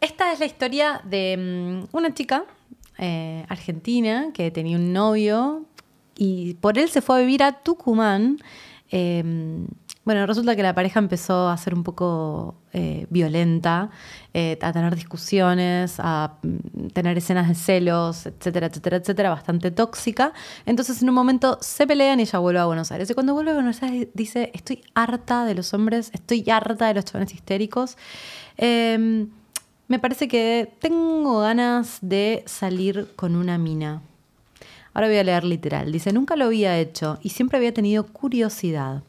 esta es la historia de mm, una chica eh, argentina que tenía un novio y por él se fue a vivir a Tucumán. Eh, bueno, resulta que la pareja empezó a ser un poco eh, violenta, eh, a tener discusiones, a mm, tener escenas de celos, etcétera, etcétera, etcétera, bastante tóxica. Entonces en un momento se pelean y ella vuelve a Buenos Aires. Y cuando vuelve a Buenos Aires dice, estoy harta de los hombres, estoy harta de los chavales histéricos. Me parece que tengo ganas de salir con una mina. Ahora voy a leer literal. Dice, nunca lo había hecho y siempre había tenido curiosidad.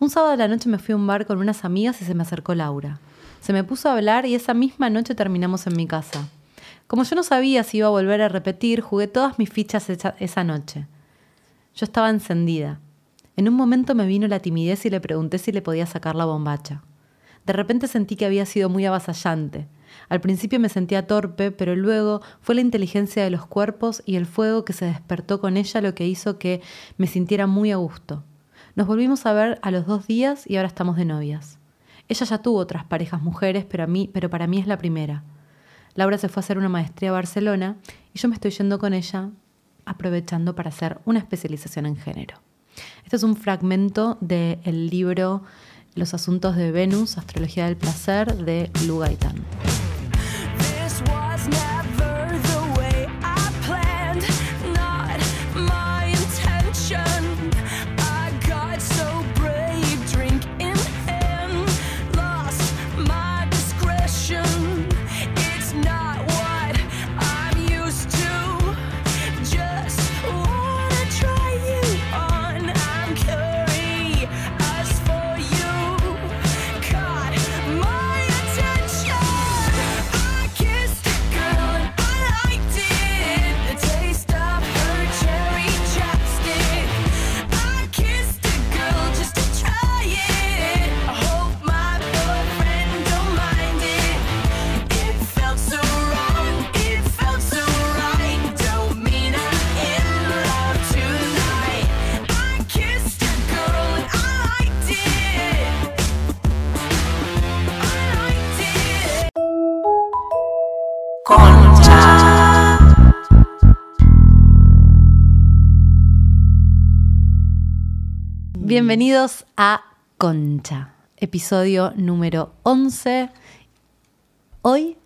Un sábado de la noche me fui a un bar con unas amigas y se me acercó Laura. Se me puso a hablar y esa misma noche terminamos en mi casa. Como yo no sabía si iba a volver a repetir, jugué todas mis fichas esa noche. Yo estaba encendida. En un momento me vino la timidez y le pregunté si le podía sacar la bombacha. De repente sentí que había sido muy avasallante. Al principio me sentía torpe, pero luego fue la inteligencia de los cuerpos y el fuego que se despertó con ella lo que hizo que me sintiera muy a gusto. Nos volvimos a ver a los dos días y ahora estamos de novias. Ella ya tuvo otras parejas mujeres, pero, para mí es la primera. Laura se fue a hacer una maestría a Barcelona y yo me estoy yendo con ella aprovechando para hacer una especialización en género. Este es un fragmento del libro Los asuntos de Venus, Astrología del Placer de Lu Gaitán. Now. Bienvenidos a Concha, episodio número 11. Hoy,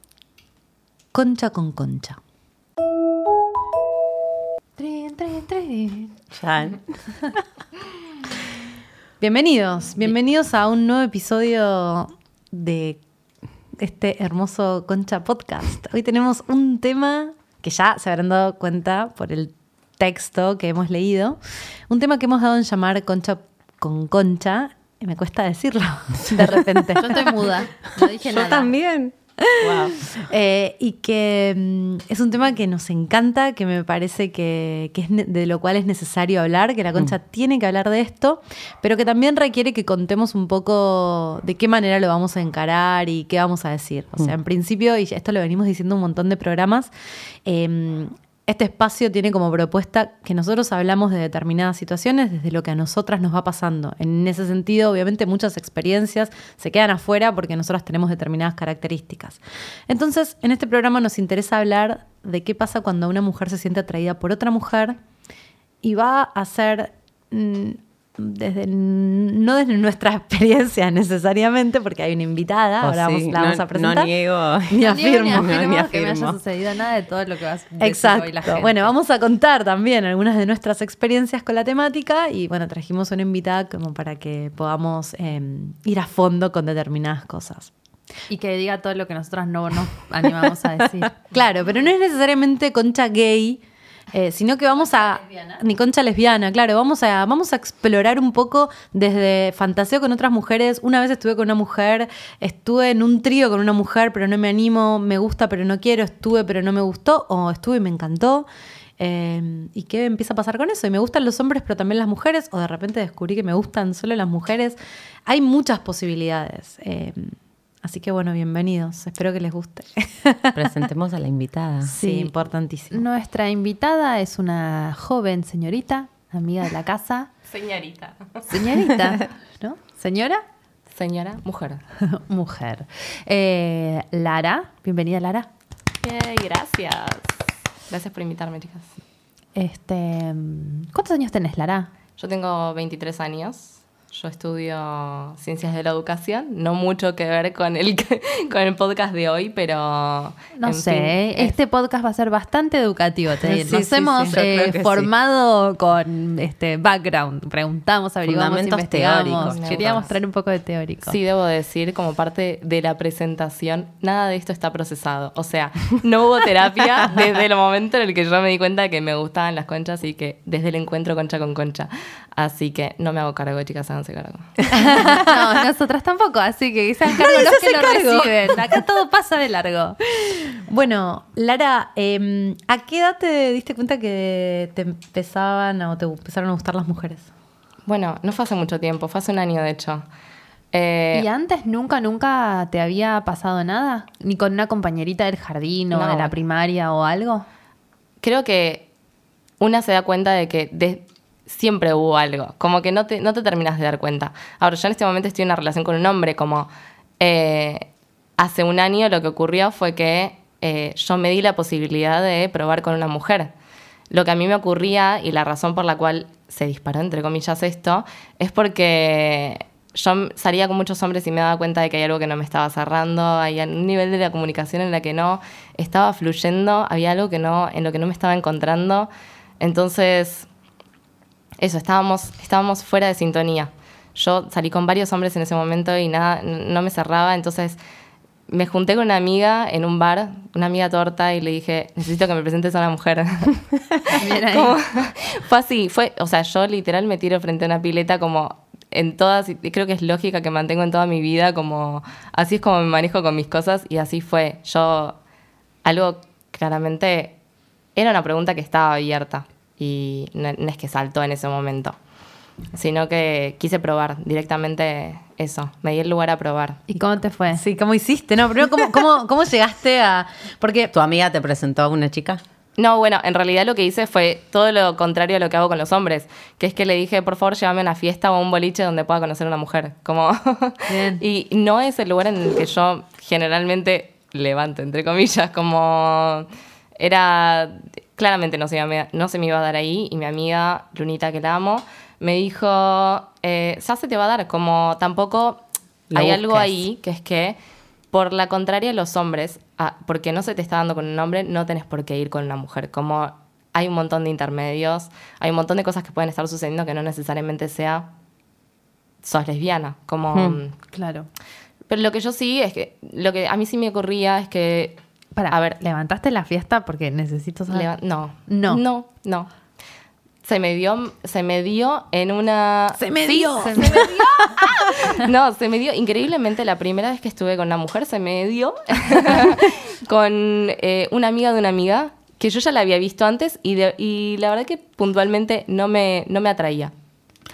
Concha con Concha. Trin, trin, trin. Bienvenidos, bienvenidos a un nuevo episodio de este hermoso Concha Podcast. Hoy tenemos un tema que ya se habrán dado cuenta por el texto que hemos leído, un tema que hemos dado en llamar Concha con Concha, y me cuesta decirlo de repente. Yo estoy muda, no dije Yo nada. también. Eh, y que mm, es un tema que nos encanta, que me parece que, que es de lo cual es necesario hablar, que la concha tiene que hablar de esto, pero que también requiere que contemos un poco de qué manera lo vamos a encarar y qué vamos a decir. O sea, en principio, y esto lo venimos diciendo un montón de programas, eh, este espacio tiene como propuesta que nosotros hablamos de determinadas situaciones desde lo que a nosotras nos va pasando. En ese sentido, obviamente, muchas experiencias se quedan afuera porque nosotras tenemos determinadas características. Entonces, en este programa nos interesa hablar de qué pasa cuando una mujer se siente atraída por otra mujer y va a ser mm, desde no desde nuestra experiencia necesariamente, porque hay una invitada, Oh, ahora sí, vamos- la vamos no- a presentar. No niego. Ni Ni afirmo. ni afirmo ni que me afirmo. haya sucedido nada de todo lo que vas a decir Exacto. hoy la gente. Bueno, vamos a contar también algunas de nuestras experiencias con la temática y bueno, trajimos una invitada como para que podamos eh, ir a fondo con determinadas cosas. Y que diga todo lo que nosotras no nos animamos a decir. Claro, pero no es necesariamente concha gay, eh, sino que vamos a... Ni concha lesbiana, claro, vamos a, vamos a explorar un poco desde fantaseo con otras mujeres. Una vez estuve con una mujer, estuve en un trío con una mujer, pero no me animo, me gusta, pero no quiero, estuve, pero no me gustó, o estuve y me encantó. Eh, ¿Y qué empieza a pasar con eso? Y me gustan los hombres, pero también las mujeres, o de repente descubrí que me gustan solo las mujeres. Hay muchas posibilidades. Eh, así que bueno, bienvenidos. Espero que les guste. Presentemos a la invitada. Sí, importantísimo. Nuestra invitada es una joven señorita, amiga de la casa. Señorita. Señorita, ¿no? ¿Señora? señora, mujer. Mujer. Eh, Lara, bienvenida Lara. Yay, gracias. Gracias por invitarme, chicas. Este, ¿Cuántos años tenés, Lara? Yo tengo 23 años. Yo estudio ciencias de la educación. No mucho que ver con el, con el podcast de hoy, pero. No sé, fin, es- este podcast va a ser bastante educativo. Te diré. Sí, Nos sí, hemos sí, eh, formado con este background. Preguntamos, averiguamos, investigamos. teóricos, Queríamos traer un poco de teórico. Sí, debo decir, como parte de la presentación, nada de esto está procesado. O sea, no hubo terapia desde el momento en el que yo me di cuenta de que me gustaban las conchas y que desde el encuentro concha con concha. Así que no me hago cargo, chicas, cargo. no, nosotras tampoco, así que sean cargo Nadie los que lo cargo. reciben. Acá todo pasa de largo. Bueno, Lara, eh, ¿a qué edad te diste cuenta que te empezaban o te empezaron a gustar las mujeres? Bueno, no fue hace mucho tiempo, fue hace un año de hecho. Eh, ¿Y antes nunca, nunca te había pasado nada? ¿Ni con una compañerita del jardín o No. de la primaria o algo? creo que una se da cuenta de que de- siempre hubo algo, como que no te, no te terminas de dar cuenta. Ahora, yo en este momento estoy en una relación con un hombre, como eh, hace un año lo que ocurrió fue que eh, yo me di la posibilidad de probar con una mujer. Lo que a mí me ocurría y la razón por la cual se disparó, entre comillas, esto, es porque yo salía con muchos hombres y me daba cuenta de que hay algo que no me estaba cerrando, hay un nivel de la comunicación en la que no estaba fluyendo, había algo que no, en lo que no me estaba encontrando. Entonces, eso, estábamos, estábamos fuera de sintonía. Yo salí con varios hombres en ese momento y nada, no me cerraba, entonces me junté con una amiga en un bar, una amiga torta, y le dije, necesito que me presentes a una mujer. Como- fue así, fue, o sea, yo literal me tiro frente a una pileta como en todas, y creo que es lógica que mantengo en toda mi vida, como así es como me manejo con mis cosas y así fue. Yo, algo claramente, era una pregunta que estaba abierta y no, no es que saltó en ese momento, sino que quise probar directamente eso, me di el lugar a probar. ¿Y cómo te fue? Sí, ¿cómo hiciste? No, primero, ¿cómo, cómo, cómo llegaste a...? Porque ¿Tu amiga te presentó a una chica? No, bueno, en realidad lo que hice fue todo lo contrario a lo que hago con los hombres, que es que le dije, por favor, llévame a una fiesta o a un boliche donde pueda conocer a una mujer. Como Bien. y no es el lugar en el que yo generalmente levanto, entre comillas, como era claramente no se, iba- no se me iba a dar ahí y mi amiga Lunita que la amo me dijo, eh, ya se te va a dar, como tampoco hay algo ahí que es que por la contraria los hombres, ah, porque no se te está dando con un hombre, no tenés por qué ir con una mujer. Como hay un montón de intermedios, hay un montón de cosas que pueden estar sucediendo que no necesariamente sea sos lesbiana. Como, Hmm. Claro. Pero lo que yo sí es que, lo que a mí sí me ocurría es que, Para, a ver, ¿levantaste la fiesta? Porque necesito saber. no, No. no, no. Se me dio, se me dio en una... Se me Sí, dio. se me dio. No, se me dio increíblemente la primera vez que estuve con una mujer, se me dio con eh, una amiga de una amiga que yo ya la había visto antes y, de- y la verdad que puntualmente no me, no me atraía.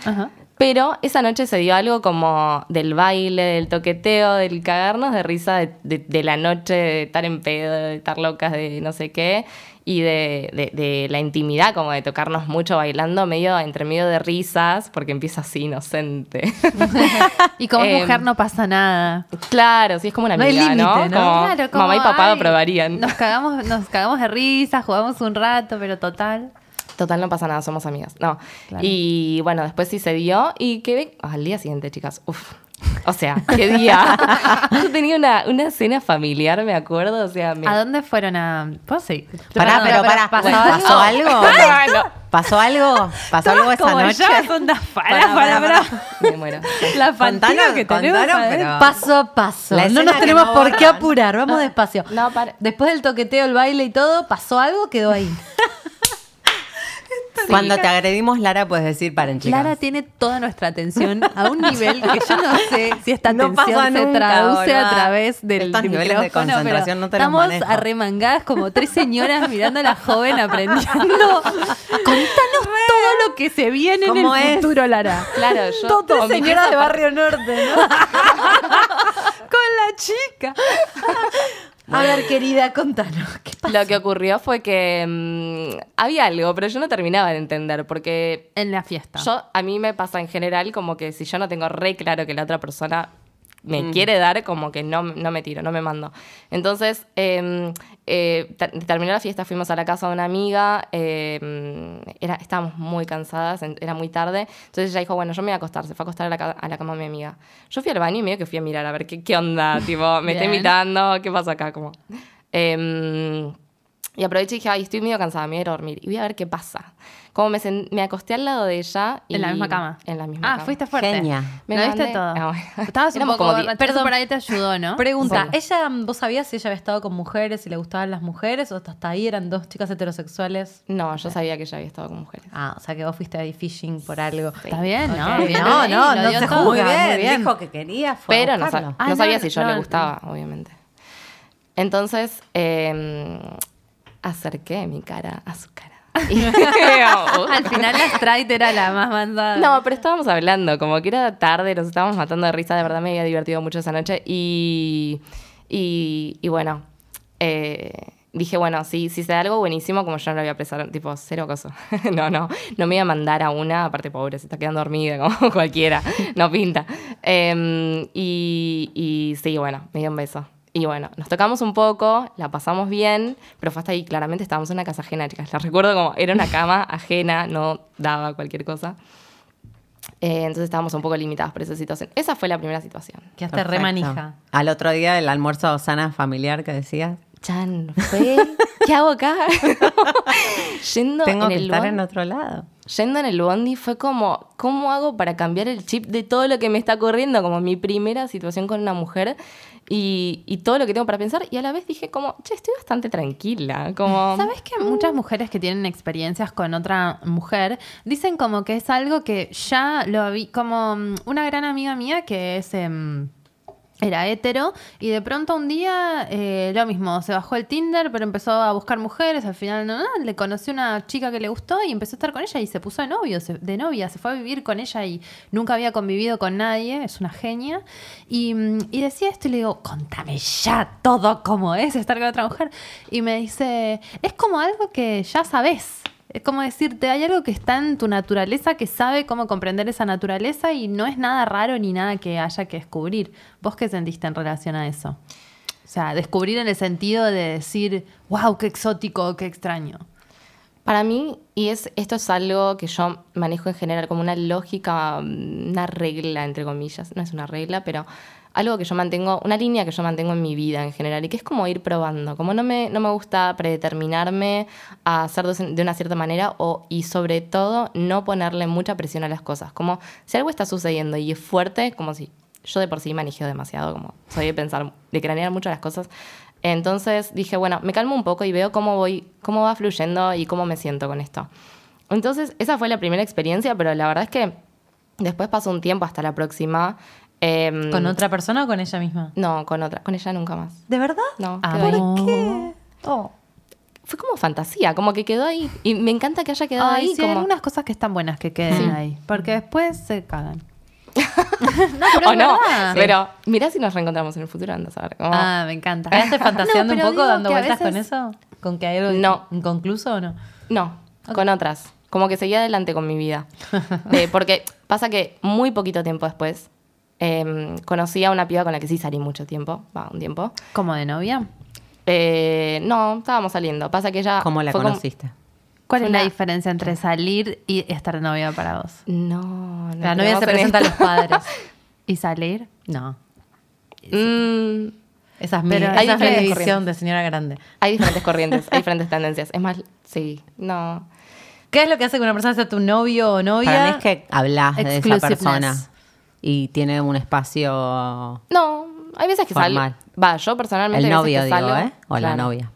Ajá. Pero esa noche se dio algo como del baile, del toqueteo, del cagarnos de risa de, de- de la noche, de estar en pedo, de estar locas, de no sé qué, y de, de- de la intimidad, como de tocarnos mucho bailando, medio entre medio de risas, porque empieza así inocente. Y como Em, mujer no pasa nada. claro, sí, es como una No hay amiga, ¿no? ¿no? Como Claro, como, mamá y papá ay, aprobarían. Nos cagamos, nos cagamos de risa, jugamos un rato, pero total. Total, no pasa nada, somos amigas. No. Claro. Y bueno, después sí se dio y quedé al día siguiente, chicas. Uf. O sea, qué día. Yo tenía una, una cena familiar, me acuerdo. O sea, me... ¿A dónde fueron a.? ¿Puedo seguir? Pará, pero pará. ¿pasó algo? ¿Pasó algo? ¿Pasó algo? ¿Pasó algo esa Como noche? ya son das para, Pará, para, pará, para. me muero. La fantasía que tenemos. adentro. pero- paso a paso. No nos tenemos no por qué apurar, vamos despacio. No, para. Después del toqueteo, el baile y todo, ¿pasó algo? Quedó ahí. Cuando te agredimos, Lara, puedes decir, paren, chicas. Lara tiene toda nuestra atención a un nivel que yo no sé si esta No atención se nunca, traduce a través del Estos del niveles de concentración no te Estamos arremangadas como tres señoras mirando a la joven aprendiendo. Contanos todo lo que se viene en ¿Cómo el es? futuro, Lara. Claro, yo. Todo con mi señora casa de Barrio Norte, ¿no? Con la chica. A ver, querida, contanos. ¿Qué pasa? Lo que ocurrió fue que mm, había algo, pero yo no terminaba de entender, porque En la fiesta. yo, a mí me pasa en general como que si yo no tengo re claro que la otra persona me quiere dar, como que no, no me tiro, no me mando. Entonces, eh, eh, ter- terminó la fiesta, fuimos a la casa de una amiga, eh, era, estábamos muy cansadas, era muy tarde, entonces ella dijo, bueno, yo me voy a acostar, se fue a acostar a la, a la cama de mi amiga. Yo fui al baño y medio que fui a mirar a ver qué, qué onda, tipo, me está invitando, qué pasa acá, como... Em, y aproveché y dije, ay, estoy medio cansada, me voy a ir a dormir. Y voy a ver qué pasa. Como me, sen- me acosté al lado de ella. Y En la misma cama. En la misma Ah, cama. fuiste fuerte. Genia. Me lo viste todo. Ah, bueno. Estabas un poco como Perdón. por ahí te ayudó, ¿no? Pregunta, Sí. ¿ella, vos sabías si ella había estado con mujeres, si le gustaban las mujeres, o hasta ahí eran dos chicas heterosexuales? No, yo sabía que ella había estado con mujeres. Ah, o sea que vos fuiste ahí fishing por algo. Está bien, ¿no? Bien No, no, no se juzga. Muy bien, muy bien. dijo que quería. Fue Pero no, Ah, no no, sabía si yo no, le no. gustaba, obviamente. Entonces, eh, acerqué mi cara a su cara. Al final la Sprite era la más mandada. No, pero estábamos hablando, como que era tarde, nos estábamos matando de risa, de verdad me había divertido mucho esa noche y, y, y bueno, eh, dije, bueno, si, si se da algo buenísimo, como yo no lo voy a presar, tipo, cero coso. no, no, no me iba a mandar a una, aparte pobre, se está quedando dormida como cualquiera, no pinta. Em, y, y sí, bueno, me dio un beso. Y bueno, nos tocamos un poco, la pasamos bien, pero fue hasta ahí, claramente estábamos en una casa ajena, chicas. La recuerdo como era una cama ajena, no daba cualquier cosa. Eh, entonces estábamos un poco limitadas por esa situación. Esa fue la primera situación. Quedaste re Perfecto. manija. Al otro día del almuerzo sana familiar que decías, Chan, fue. ¿Qué hago acá? Yendo tengo en que el estar bondi- en otro lado. Yendo en el bondi fue como, ¿cómo hago para cambiar el chip de todo lo que me está ocurriendo? Como mi primera situación con una mujer y, todo lo que tengo para pensar. Y a la vez dije como, che, estoy bastante tranquila. Como, ¿Sabes que muchas mujeres que tienen experiencias con otra mujer dicen como que es algo que ya lo vi, como mm, una gran amiga mía que es... em, era hetero y de pronto un día eh, lo mismo, se bajó el Tinder pero empezó a buscar mujeres, al final no, no, le conoció una chica que le gustó y empezó a estar con ella y se puso de novio, de novia, se fue a vivir con ella y nunca había convivido con nadie, es una genia y, y decía esto y le digo, contame ya todo cómo es estar con otra mujer y me dice, es como algo que ya sabes. Es como decirte, hay algo que está en tu naturaleza que sabe cómo comprender esa naturaleza y no es nada raro ni nada que haya que descubrir. ¿Vos qué sentiste en relación a eso? O sea, descubrir en el sentido de decir, wow, qué exótico, qué extraño. Para mí, y es, esto es algo que yo manejo en general como una lógica, mm, una regla, entre comillas, no es una regla, pero algo que yo mantengo, una línea que yo mantengo en mi vida en general, y que es como ir probando, como no me, no me gusta predeterminarme a hacer de una cierta manera, o, y sobre todo no ponerle mucha presión a las cosas, como si algo está sucediendo y es fuerte, como si yo de por sí manejeo demasiado, como soy de pensar, de cranear mucho las cosas, entonces dije, bueno, me calmo un poco y veo cómo voy, cómo va fluyendo y cómo me siento con esto. Entonces, esa fue la primera experiencia, pero la verdad es que después pasó un tiempo hasta la próxima. Em, ¿Con otra persona o con ella misma? No, con otra, con ella nunca más. ¿De verdad? No, Ah, ahí. ¿por qué? Oh. Fue como fantasía, como que quedó ahí. Y me encanta que haya quedado Ay, ahí. sí, hay como... algunas cosas que están buenas que queden Sí. ahí, porque después se cagan. o es no, verdad. pero mirá si nos reencontramos en el futuro, andas a ver. como- Ah, me encanta. ¿Quedaste fantaseando No, un pero poco, dando vueltas con eso? ¿Con que hay algo No. inconcluso o no? No, con otras. Como que seguía adelante con mi vida. Eh, porque pasa que muy poquito tiempo después em, conocí a una piba con la que sí salí mucho tiempo, va, un tiempo. ¿Como de novia? Eh, no, estábamos saliendo. Pasa que ella. ¿Cómo la fue como- conociste? ¿Cuál es la diferencia entre salir y estar de novia para vos? No, no. La novia se en presenta a los padres. ¿Y salir? No. Mm, Esa es mi, Pero esa hay es mi diferentes visión de señora grande. hay diferentes corrientes, hay diferentes tendencias. Es más, sí, no. ¿Qué es lo que hace que una persona sea tu novio o novia? Para mí es que hablas de esa persona y tiene un espacio... No, hay veces que salgo. Va, yo personalmente. El novio, digo, salgo- ¿eh? O la novia.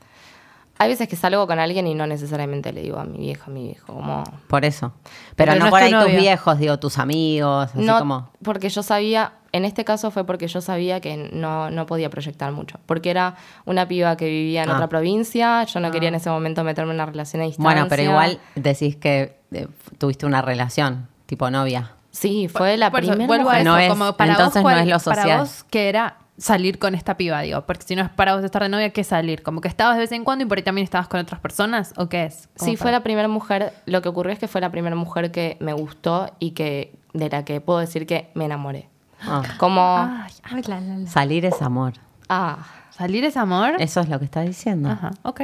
Hay veces que salgo con alguien y no necesariamente le digo a mi vieja, a mi viejo, como. Por eso. Pero, Pero no, por ahí tus viejos, digo, tus amigos, así no, como... porque yo sabía, en este caso fue porque yo sabía que no, no podía proyectar mucho. Porque era una piba que vivía en Ah. otra provincia, yo no quería en ese momento meterme en una relación a distancia. Bueno, pero igual decís que eh, tuviste una relación, tipo novia. Sí, fue la Por primera. vuelvo a mujer- eso, No es- como para entonces vos, no ¿cuál- es lo Para vos, que era salir con esta piba, digo, porque si no es para vos estar de novia, ¿qué salir? ¿Como que estabas de vez en cuando y por ahí también estabas con otras personas? ¿O qué es? Sí, fue la primera mujer. Lo que ocurrió es que fue la primera mujer que me gustó y que de la que puedo decir que me enamoré. Ah. Como, Ay, ay, la, la, la. Salir es amor. ah, ¿Salir es amor? Eso es lo que está diciendo. Ajá, ok.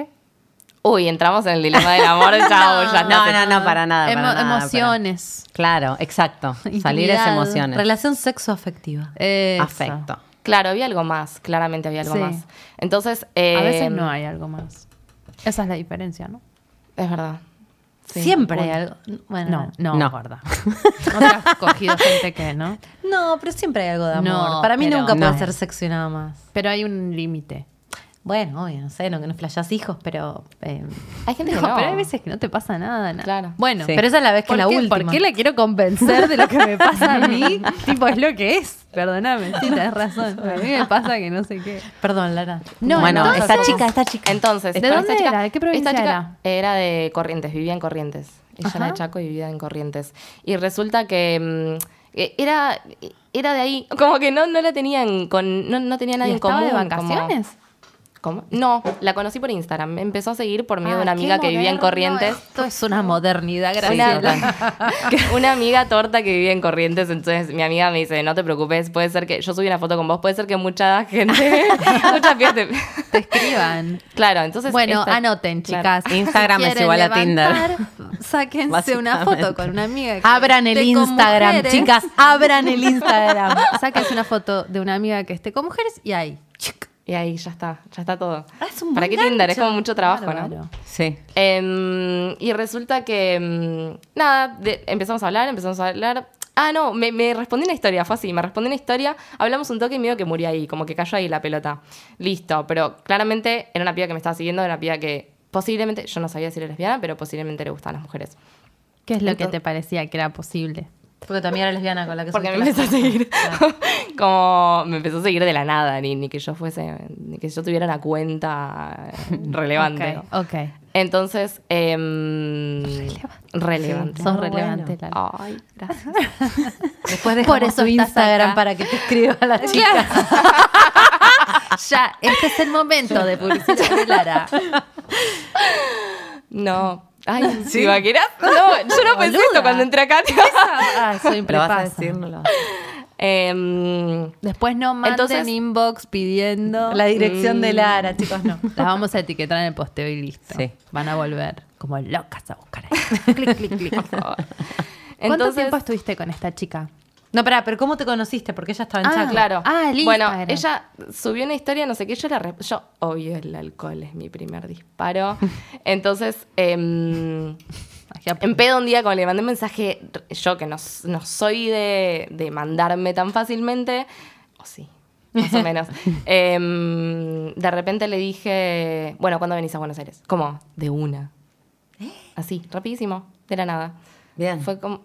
Uy, entramos en el dilema del amor, chao, ya No, está. no, no, para nada. Emo- para nada, emociones. pero- Claro, exacto. Salir es emociones. Relación sexoafectiva. Afecto. Claro, había algo más, claramente había algo Sí. más. Entonces, A veces no hay algo más. Esa es la diferencia, ¿no? Es verdad. Sí. Siempre hay algo. Bueno, No, no, No. gorda. No te has cogido gente que, ¿no? No, pero siempre hay algo de amor. No, Para mí nunca No. puede ser sexo y nada más. Pero hay un límite. Bueno, obvio, no sé, no que no flashás hijos, pero. eh, Hay gente que No, no. pero hay veces que no te pasa nada. na- Claro. Bueno, Sí. Pero esa es la vez que ¿por la qué, última. ¿Por qué la quiero convencer de lo que me pasa a mí? tipo, es lo que es. Perdóname, sí, tenés razón. A mí me pasa que no sé qué. Perdón, Lara. No, bueno, entonces- esta chica, esta chica. Entonces, ¿De dónde esta chica- era? ¿De qué provincia esta chica era? Era de Corrientes, vivía en Corrientes. Ella era de Ajá. Chaco y vivía en Corrientes. Y resulta que mm, eh, era, era de ahí, como que no, no la tenían con, no, no tenía ¿Y nadie en común. de como- vacaciones? ¿Cómo? No, la conocí por Instagram. Me empezó a seguir por medio Ah, de una amiga que vivía en Corrientes. Esto es una modernidad, Una, gracias. una amiga torta que vivía en Corrientes, entonces mi amiga me dice, no te preocupes, puede ser que, yo subí una foto con vos, puede ser que mucha gente, muchas pibas te... Escriban. Claro, entonces... Bueno, esta- anoten, claro. chicas. Instagram Si es igual a Tinder. Sáquense una foto con una amiga. que Abran el Instagram, mujeres. chicas. Abran el Instagram. Sáquense una foto de una amiga que esté con mujeres y ahí. chic. Y ahí ya está, ya está todo. Ah, es un ¿Para qué Tinder? Es como mucho trabajo, ¿no? Bárbaro. Sí. Em, y resulta que, em, nada, de- empezamos a hablar, empezamos a hablar. Ah, no, me, me respondí una historia, fue así, me respondí una historia, hablamos un toque y medio que murió ahí, como que cayó ahí la pelota. Listo, pero claramente era una piba que me estaba siguiendo, era una piba que posiblemente, yo no sabía si era lesbiana, pero posiblemente le gustaban las mujeres. ¿Qué es lo que te parecía que era posible? Porque también era lesbiana con la que Porque me empezó a seguir, como me empezó a seguir de la nada, ni, ni que yo fuese, ni que yo tuviera una cuenta relevante. Ok, ok. Entonces, em, relevante. Sos Muy relevante, bueno. Lara. Ay, gracias. Después Por eso tu Instagram acá. para que te escriba la chica. Ya, este es el momento de publicidad de Lara. No. Ay, ¿Sí? ¿Imaginas? No, yo no pensé esto cuando entré acá. Ah, a decir. Em, Después no manden Entonces- inbox pidiendo. La dirección de Lara, chicos, no. Las vamos a etiquetar en el posteo y listo. Sí. Van a volver como locas a buscar ahí. clic, clic, clic. ¿Cuánto entonces, tiempo estuviste con esta chica? No, pará, pero ¿cómo te conociste? Porque ella estaba en Ah, Chaco. claro. Ah, el bueno, Instagram. ella subió una historia, no sé qué, yo la... Yo, obvio, el alcohol es mi primer disparo. Entonces, em, En pedo un día, como le mandé un mensaje, yo que no, no soy de, de mandarme tan fácilmente, o sí, más o menos, em, de repente le dije, bueno, ¿cuándo venís a Buenos Aires? Como, de una. Así, rapidísimo, de la nada. Bien. Fue como,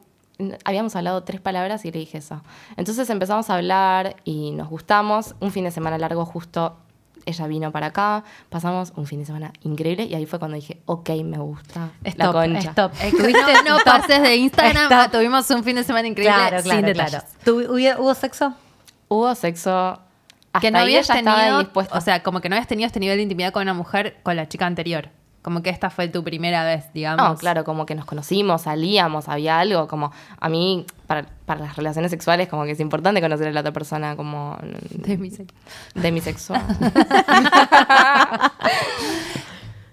habíamos hablado tres palabras y le dije eso. Entonces empezamos a hablar y nos gustamos. Un fin de semana largo justo ella vino para acá, pasamos un fin de semana increíble y ahí fue cuando dije, ok, me gusta la Stop, concha. stop. No, no pases de Instagram. Stop. tuvimos un fin de semana increíble Claro, sin claro, detalles. claro. ¿Tu- hubo, hubo sexo? Hubo sexo. Hasta Que no habías tenido, o sea, como que no habías tenido este nivel de intimidad con una mujer con la chica anterior. Como que esta fue tu primera vez, digamos. No, claro, como que nos conocimos, salíamos, había algo, como a mí, para, para las relaciones sexuales, como que es importante conocer a la otra persona como De mi sexo. demisexual.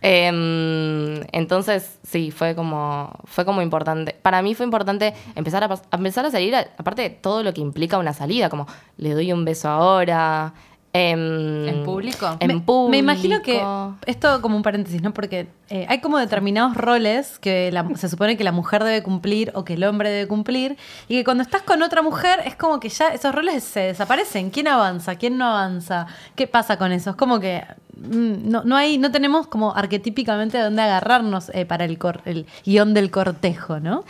Em, entonces, sí, fue como, fue como importante. Para mí fue importante empezar a, a empezar a salir, a- aparte de todo lo que implica una salida, como le doy un beso ahora. Em, ¿En público? En me, público. me imagino que esto como un paréntesis, ¿no? Porque eh, hay como determinados roles que la- se supone que la mujer debe cumplir o que el hombre debe cumplir y que cuando estás con otra mujer es como que ya esos roles se desaparecen. ¿Quién avanza? ¿Quién no avanza? ¿Qué pasa con eso? Es como que no, no hay, no tenemos como arquetípicamente de dónde agarrarnos eh, para el, cor- el guion del cortejo, ¿no?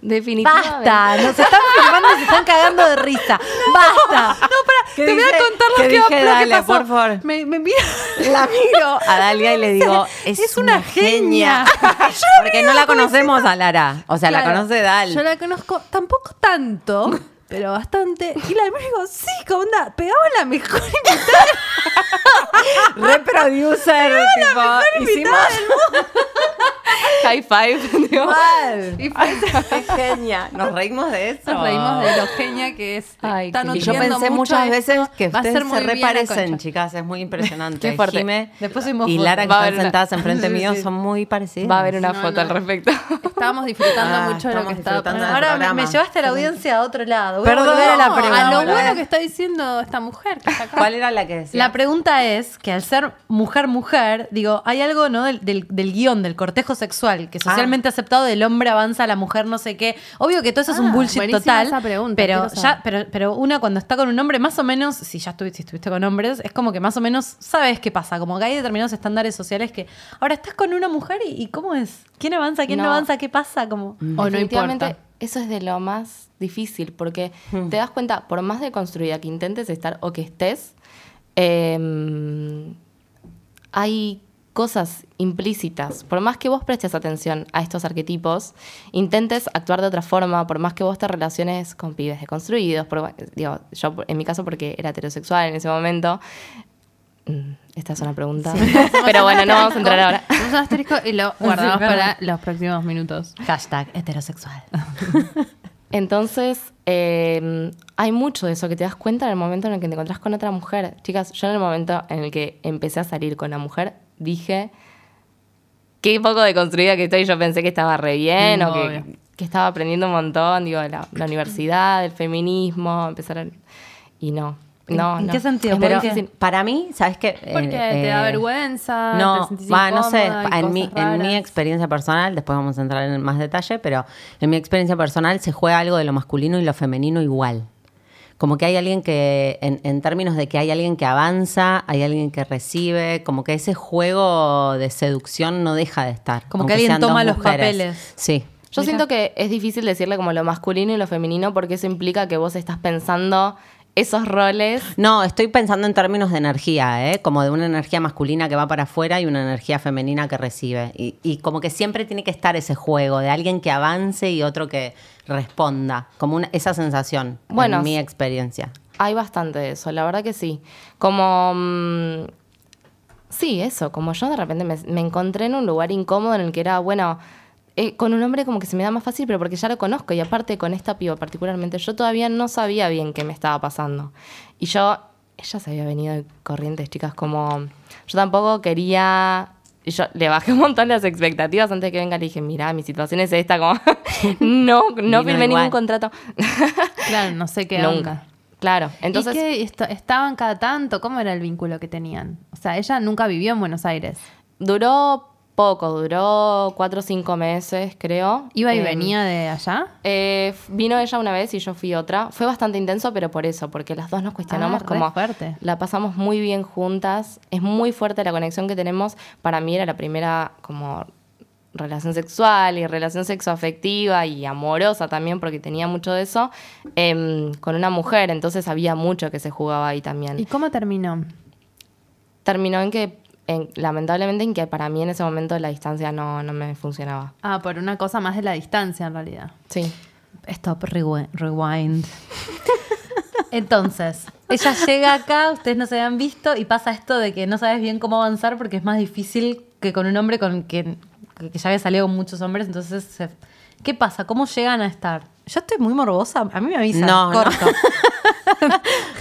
Definitivamente. Basta, nos están filmando y se están cagando de risa. Basta. No, para, ¿Qué te voy a contar lo ¿Qué que, dije? que Dale, pasó. por favor. Me, me mira. La miro a Dalia y le digo, es, Es una genia. Porque no la conocemos a Lara. O sea, la conoce Dal. Yo la conozco tampoco tanto, pero bastante. Y la verdad digo, sí, como onda, pegaba la mejor invitada. Re producer, tipo, hicimos high five. digo, Y fue- qué genia. Nos reímos de eso. Nos reímos de lo genia que es. Ay. Y yo pensé muchas veces que ustedes ser se la reparecen, chicas. Es muy impresionante. Qué fuerte. Jime Después y. Lara, que Va a están sentadas enfrente Sí, mío, sí. son muy parecidas. Va a haber una No, foto no. al respecto. Estábamos disfrutando Ah, mucho de lo que estaba pasando. del Ahora me, llevaste a la audiencia a otro lado. Voy a Perdón, volver a la pregunta. a lo bueno que está diciendo esta mujer que está acá. ¿Cuál era la que decía? La pregunta es que al ser mujer-mujer, digo, hay algo ¿no? del, del- del guion, del cortejo sexual, que socialmente aceptado del hombre avanza a la mujer, no sé qué. Obvio que todo eso es un Ah, bullshit total. esa pregunta, pero, ya, pero, pero una cuando está con un hombre, más o menos, si ya estuviste, si estuviste con hombres, es como que más o menos sabes qué pasa. Como que hay determinados estándares sociales que. Ahora estás con una mujer y, y ¿cómo es? ¿Quién avanza? ¿Quién no, No. avanza? ¿Qué pasa? Como. O no Definitivamente, importa. Eso es de lo más difícil, porque Hmm. te das cuenta, por más deconstruida que intentes estar o que estés, eh, hay cosas implícitas. Por más que vos prestes atención a estos arquetipos, intentes actuar de otra forma, por más que vos te relaciones con pibes deconstruidos, por- digo, yo en mi caso porque era heterosexual en ese momento, esta es una pregunta, pero bueno, no vamos a entrar ahora. Un asterisco y lo guardamos para los próximos minutos. Hashtag heterosexual. Entonces, eh, hay mucho de eso que te das cuenta en el momento en el que te encontrás con otra mujer. Chicas, yo en el momento en el que empecé a salir con una mujer, dije, qué poco deconstruida que estoy. Yo pensé que estaba re bien Mm, o que, estaba aprendiendo un montón, digo, de la, la universidad, el feminismo, empezar a... Y no, no, en no. qué sentido? Es muy ¿Por Pero qué? difícil. para mí, ¿sabes qué? Porque Eh, te da eh, vergüenza, No, te va, no sé, en mi, en mi experiencia personal, después vamos a entrar en más detalle, pero en mi experiencia personal se juega algo de lo masculino y lo femenino igual. Como que hay alguien que, en, en términos de que hay alguien que avanza, hay alguien que recibe, como que ese juego de seducción no deja de estar. Como que alguien toma los mujeres. papeles. Sí. Yo Mira. siento que es difícil decirle como lo masculino y lo femenino porque eso implica que vos estás pensando esos roles No, estoy pensando en términos de energía, ¿eh? como de una energía masculina que va para afuera y una energía femenina que recibe. Y, y como que siempre tiene que estar ese juego de alguien que avance y otro que responda, como una, esa sensación Bueno, en mi experiencia. Hay bastante de eso, la verdad que sí. Como... mm, sí, eso, como yo de repente me, me encontré en un lugar incómodo en el que era, bueno, eh, con un hombre como que se me da más fácil, pero porque ya lo conozco y aparte con esta piba particularmente, yo todavía no sabía bien qué me estaba pasando. Y yo, ella se había venido de corrientes, chicas, como... Yo tampoco quería... y Yo le bajé un montón las expectativas antes de que venga. Le dije, mira, mi situación es esta, como... no, no firmé ningún contrato. Claro, no sé qué Nunca. onda. Claro, entonces... ¿Y qué esto- estaban cada tanto? ¿Cómo era el vínculo que tenían? O sea, ella nunca vivió en Buenos Aires. Duró poco, duró cuatro o cinco meses, creo. ¿Iba y Eh, venía de allá? eh, vino ella una vez y yo fui otra. Fue bastante intenso, pero por eso, porque las dos nos cuestionamos Ah, como fuerte. la pasamos muy bien juntas. Es muy fuerte la conexión que tenemos. Para mí era la primera como relación sexual y relación sexoafectiva y amorosa también, porque tenía mucho de eso, em, con una mujer. Entonces había mucho que se jugaba ahí también. ¿Y cómo terminó? terminó en que, en- lamentablemente, en que para mí en ese momento la distancia no, no me funcionaba. Ah, por una cosa más de la distancia en realidad. Sí. Stop, rewi- rewind. Entonces, ella llega acá, ustedes no se habían visto y pasa esto de que no sabes bien cómo avanzar porque es más difícil que con un hombre con que, que ya había salido con muchos hombres. Entonces, ¿qué pasa? ¿Cómo llegan a estar? Yo estoy muy morbosa. A mí me avisan. No, no. corto.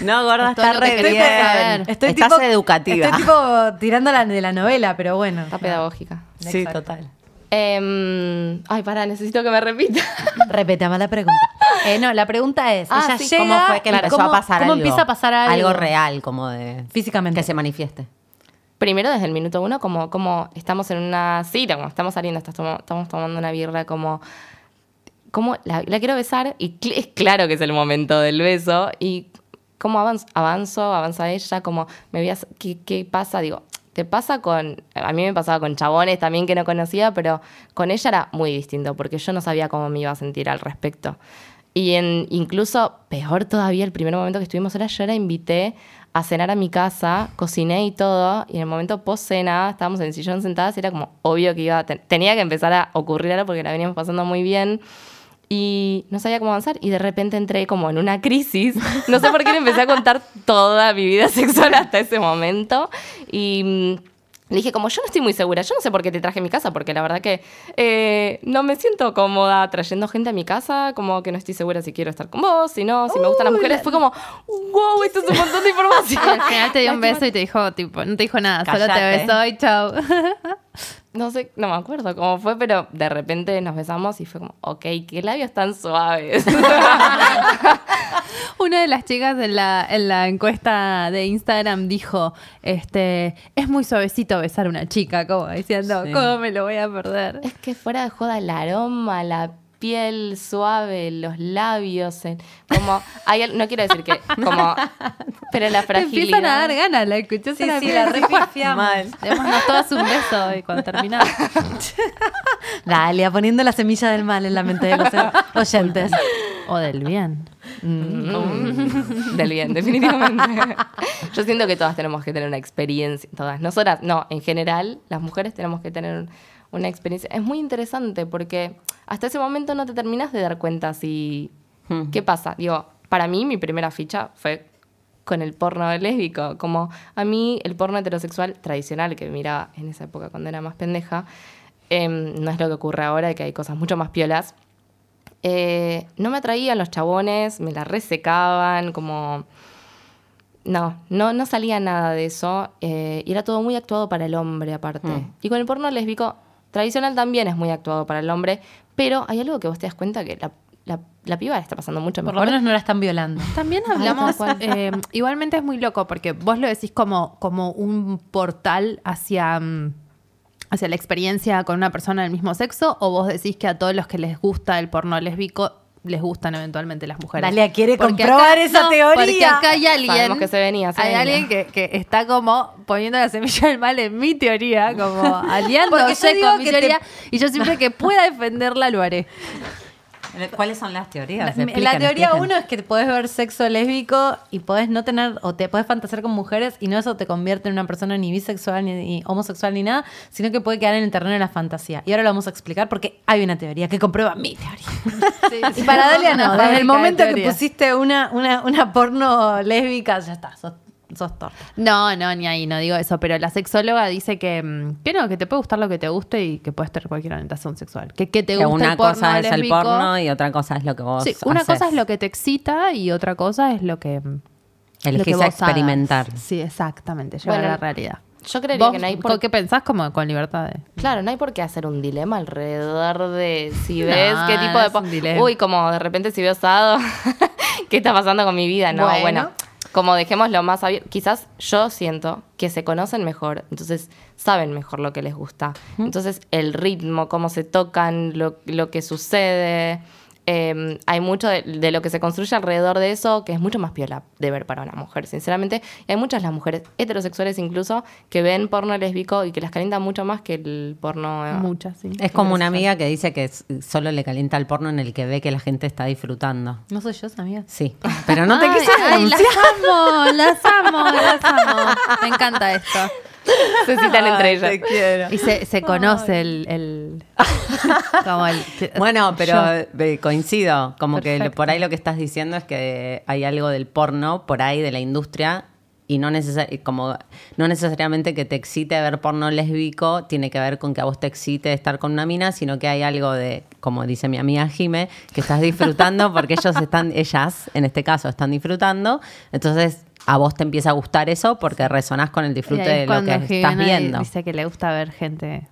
No, gorda, Es todo está re querés bien. saber. Estoy Estás tipo- educativa. Estoy tipo tirando la de la novela, pero bueno. Está pedagógica. Sí, Exacto. total. Em, ay, pará, necesito que me repita. Repetame la pregunta. Eh, no, la pregunta es, Ah, ella sí, llega, ¿Cómo fue que empezó cómo- a pasar ¿Cómo algo? empieza a pasar algo? Algo real, como de... Físicamente. Que se manifieste. Primero, desde el minuto uno, como, como estamos en una cita, como estamos saliendo, estamos tomando una birra, como... como la, quiero besar y es claro que es el momento del beso y cómo avanzo, avanza ella, como me voy. ¿qué, ¿Qué pasa? Digo, te pasa con... A mí me pasaba con chabones también que no conocía, pero con ella era muy distinto porque yo no sabía cómo me iba a sentir al respecto. Y en, incluso, peor todavía, el primer momento que estuvimos solas, yo la invité a cenar a mi casa, cociné y todo, y en el momento post cena, estábamos en sillón sentadas, y era como obvio que iba a ten- tenía que empezar a ocurrir algo porque la veníamos pasando muy bien. Y no sabía cómo avanzar, y de repente entré como en una crisis. No sé por qué le empecé a contar toda mi vida sexual hasta ese momento. Y. Le dije, como yo no estoy muy segura, yo no sé por qué te traje a mi casa, porque la verdad que eh, no me siento cómoda trayendo gente a mi casa, como que no estoy segura si quiero estar con vos, si no, si me gustan las mujeres. Fue como, wow, esto es un montón de información. al final te dio un beso y te dijo, tipo, no te dijo nada, solo te besó y chau. No sé, no me acuerdo cómo fue, pero de repente nos besamos y fue como, ok, qué labios tan suaves. Una de las chicas en la, en la encuesta de Instagram dijo, este, es muy suavecito besar a una chica, como diciendo, Sí. ¿cómo me lo voy a perder? es que fuera de joda, el aroma, la piel suave, los labios, como, hay, no quiero decir que, como, pero la Te fragilidad. empiezan a dar ganas, la escuchás Sí, la sí, la repifiamos. Démonos todas un beso y cuando terminamos. Dalia, poniendo la semilla del mal en la mente de los oyentes. O del bien. Mm, del bien, definitivamente. Yo siento que todas tenemos que tener una experiencia, todas, nosotras, no, en general, las mujeres tenemos que tener una experiencia. Es muy interesante porque hasta ese momento no te terminas de dar cuenta si... Hmm. ¿Qué pasa? Digo, para mí mi primera ficha fue con el porno lésbico, como a mí el porno heterosexual tradicional que miraba en esa época cuando era más pendeja, em, no es lo que ocurre ahora, que hay cosas mucho más piolas. Eh, no me atraían los chabones, me la resecaban, como... No, no, no salía nada de eso. eh, y era todo muy actuado para el hombre, aparte. Mm. Y con el porno lésbico tradicional también es muy actuado para el hombre, pero hay algo que vos te das cuenta que la, la, la piba la está pasando mucho Por mejor. lo menos no la están violando. También hablamos, eh, igualmente es muy loco porque vos lo decís como, como un portal hacia, mm, hacia la experiencia con una persona del mismo sexo o vos decís que a todos los que les gusta el porno lésbico les gustan eventualmente las mujeres. Dalia quiere Porque comprobar esa teoría. Porque acá hay alguien, Sabemos que se venía, se hay venía. alguien que, que está como poniendo la semilla del mal en mi teoría, como aliándose con mi te- teoría y yo siempre que pueda defenderla lo haré. ¿Cuáles son las teorías? La, teoría uno es que podés ver sexo lésbico y podés no tener, o te podés fantasear con mujeres y no eso te convierte en una persona ni bisexual, ni, ni homosexual, ni nada, sino que puede quedar en el terreno de la fantasía. Y ahora lo vamos a explicar porque hay una teoría que comprueba mi teoría. Y para Dalia no, desde el momento que pusiste una, una, una porno lésbica, ya está, sos, sos torta. No, no, ni ahí, no digo eso, pero la sexóloga dice que, mm, que no, que te puede gustar lo que te guste y que puedes tener cualquier orientación sexual. Que, que te Que gusta una el porno cosa es el porno y otra cosa es lo que vos Sí, una haces. cosa es lo que te excita y otra cosa es lo que, mm, lo que Elegís vos experimentar. hagas. Sí, exactamente, llegar Bueno, a la realidad. Yo creería ¿Vos que no hay por qué pensás como con libertad de...? Claro, no hay por qué hacer un dilema alrededor de si No, ves qué tipo de... es po- un dilema. Uy, como de repente si veo asado, ¿qué está pasando con mi vida? No, Bueno. bueno, como dejémoslo más abierto. Quizás yo siento que se conocen mejor, entonces saben mejor lo que les gusta. Entonces el ritmo, cómo se tocan, lo, lo que sucede... eh, hay mucho de, de lo que se construye alrededor de eso que es mucho más piola de ver para una mujer, sinceramente. Y hay muchas las mujeres heterosexuales incluso que ven porno lésbico y que las calienta mucho más que el porno. eh, Muchas, sí. Es como una amiga que dice que solo le calienta el porno en el que ve que la gente está disfrutando. No soy yo esa amiga. Sí, pero no te quise ay, las amo, las amo, las amo. Me encanta esto. Se citan entre ellas. quiero. Y se, se conoce el, el- como el Bueno, pero yo. eh, coincido, como que Perfecto. por ahí lo que estás diciendo es que hay algo del porno, por ahí de la industria, y no, necesar- como, no necesariamente que te excite ver porno lésbico, tiene que ver con que a vos te excite estar con una mina, sino que hay algo de, como dice mi amiga Jime, que estás disfrutando porque ellos están, ellas en este caso están disfrutando, entonces a vos te empieza a gustar eso porque resonás con el disfrute de lo que estás viendo. Dice que le gusta ver gente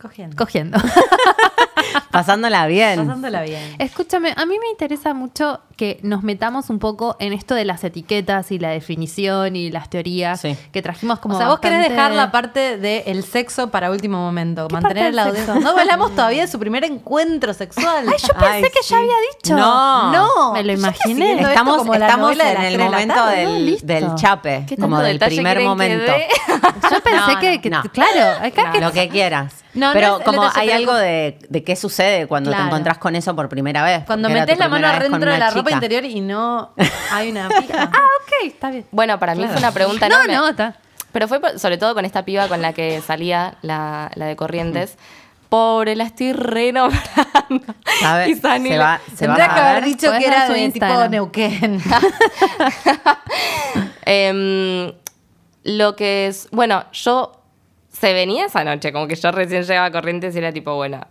Cogiendo. cogiendo. Pasándola bien. Pasándola bien. Escúchame, a mí me interesa mucho que nos metamos un poco en esto de las etiquetas y la definición y las teorías Sí. que trajimos como o sea, vos querés dejar la parte del sexo para último momento. ¿Qué Mantener del audiencia. sexo? No hablamos todavía de su primer encuentro sexual. Ay, yo pensé Ay, que sí. ya había dicho. No. No, Me lo imaginé. Estamos, como estamos en el momento tarde. Del, del chape, ¿Qué como del primer momento. Yo pensé No, que, que- no. claro, acá que Lo que quieras. Pero el como hay algo de, de qué sucede cuando Claro. te encontrás con eso por primera vez. Cuando metes la mano adentro de la ropa interior y no hay una pija. Ah, ok, está bien. Bueno, para mí fue una pregunta No, enorme. no, está. Pero fue por- sobre todo con esta piba con la que salía la, la de Corrientes. Pobre, la estoy renombrando. ¿Sabe? Quizá ni Se va, se va que haber dicho que era de tipo Instagram. Neuquén. Em, lo que es. Bueno, yo se venía esa noche, como que yo recién llegaba a Corrientes y era tipo, bueno.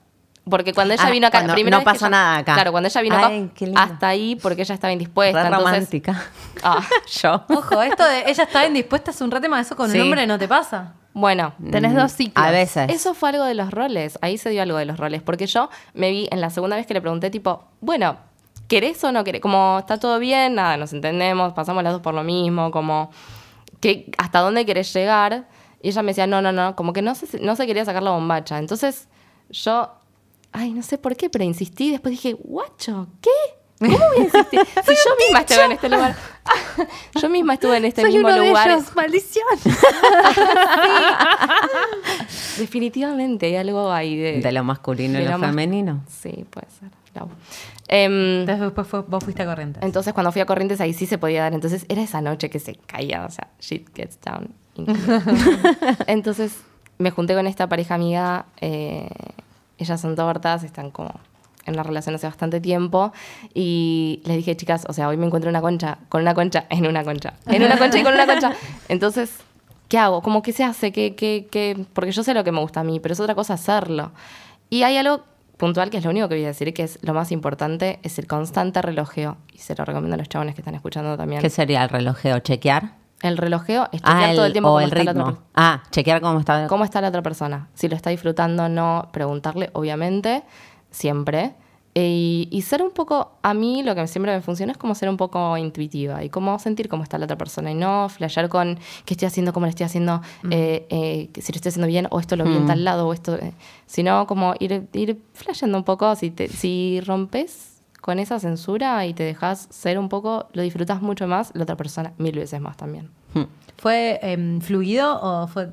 Porque cuando ella Ah, vino acá, primera no vez que pasa ella- nada acá. Claro, cuando ella vino Ay, acá, qué lindo. hasta ahí porque ella estaba indispuesta. Re entonces- romántica. Ah, Yo. Ojo, esto de ella estaba indispuesta es un re tema, eso con Sí. un hombre no te pasa. bueno, Tenés dos ciclos. A veces. Eso fue algo de los roles, ahí se dio algo de los roles, porque yo me vi en la segunda vez que le pregunté tipo, bueno, ¿querés o no querés? Como está todo bien, nada, nos entendemos, pasamos las dos por lo mismo, como que hasta dónde querés llegar. Y ella me decía, no, no, no, como que no se, no se quería sacar la bombacha. Entonces yo, ay, no sé por qué, pero insistí. Después dije, guacho, ¿qué? ¿Cómo voy a insistir? Si yo misma estuve en este lugar. yo misma estuve en este mismo lugar. maldición. Definitivamente hay algo ahí de, De lo masculino y de lo mas- femenino. Sí, puede ser. Lau. Em, Entonces después fue- vos fuiste a Corrientes. entonces cuando fui a Corrientes ahí sí se podía dar. Entonces era esa noche que se caía, o sea, shit gets down. entonces me junté con esta pareja amiga. eh, ellas son tortas, están como en una relación hace bastante tiempo. Y les dije, chicas, o sea, hoy me encuentro una concha, con una concha, en una concha, en una concha y con una concha. Entonces, ¿qué hago? Como que se hace, que, que, que, porque yo sé lo que me gusta a mí, pero es otra cosa hacerlo. Y hay algo puntual que es lo único que voy a decir, que es lo más importante, es el constante relojeo. Y se lo recomiendo a los chabones que están escuchando también. ¿Qué sería el relojeo? ¿Chequear? El relojeo es chequear Ah, todo el tiempo o cómo el está la otra ritmo. Ah, chequear cómo está. cómo está la otra persona. Si lo está disfrutando o no, preguntarle, obviamente, siempre. E- Y, y ser un poco, a mí lo que siempre me funciona es como ser un poco intuitiva y como sentir cómo está la otra persona y no flashear con qué estoy haciendo, cómo lo estoy haciendo, eh, eh, si lo estoy haciendo bien o esto lo vi en tal lado o esto, eh, sino como ir, ir flasheando un poco, si, te, si rompes con esa censura y te dejas ser un poco, lo disfrutas mucho más, la otra persona mil veces más también. Hmm. ¿Fue em, fluido o fue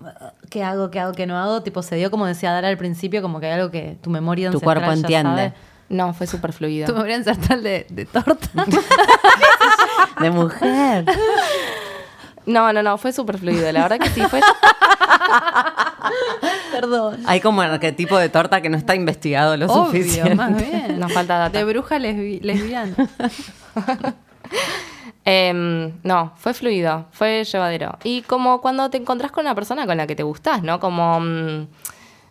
uh, qué hago, qué hago, qué no hago? Tipo, se dio como decía Dara al principio, como que hay algo que tu memoria Tu cuerpo ya entiende. sabe. No, fue súper fluido. Tu memoria ancestral de, de torta. De mujer. No, no, no, fue súper fluido. La verdad que sí, fue Perdón. Hay como arquetipo de torta que no está investigado lo Obvio, suficiente. más bien. Nos falta data. De bruja lesbi- lesbiana. Em, no, fue fluido, fue llevadero. Y como cuando te encontrás con una persona con la que te gustás, ¿no? Como mm,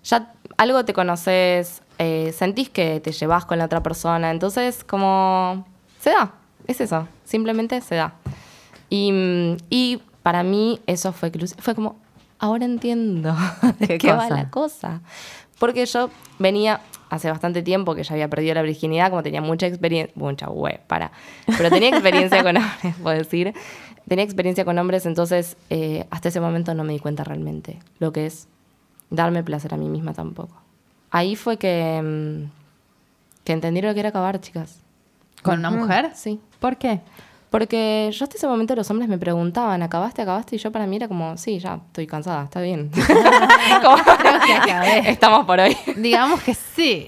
ya algo te conoces, eh, sentís que te llevas con la otra persona, entonces como se da, es eso, simplemente se da. Y, mm, y para mí eso fue, fue como, ahora entiendo de ¿Qué va la cosa. Porque yo venía hace bastante tiempo que ya había perdido la virginidad, como tenía mucha experiencia, mucha hue, para, pero tenía experiencia con hombres, puedo decir. Tenía experiencia con hombres, entonces eh, hasta ese momento no me di cuenta realmente lo que es darme placer a mí misma tampoco. Ahí fue que, mm, que entendí lo que era acabar, chicas. ¿Con una mujer? Sí. ¿Por qué? Porque yo hasta ese momento los hombres me preguntaban, ¿acabaste, acabaste? Y yo para mí era como, sí, ya, estoy cansada, está bien. Como, Estamos por hoy. Digamos que sí.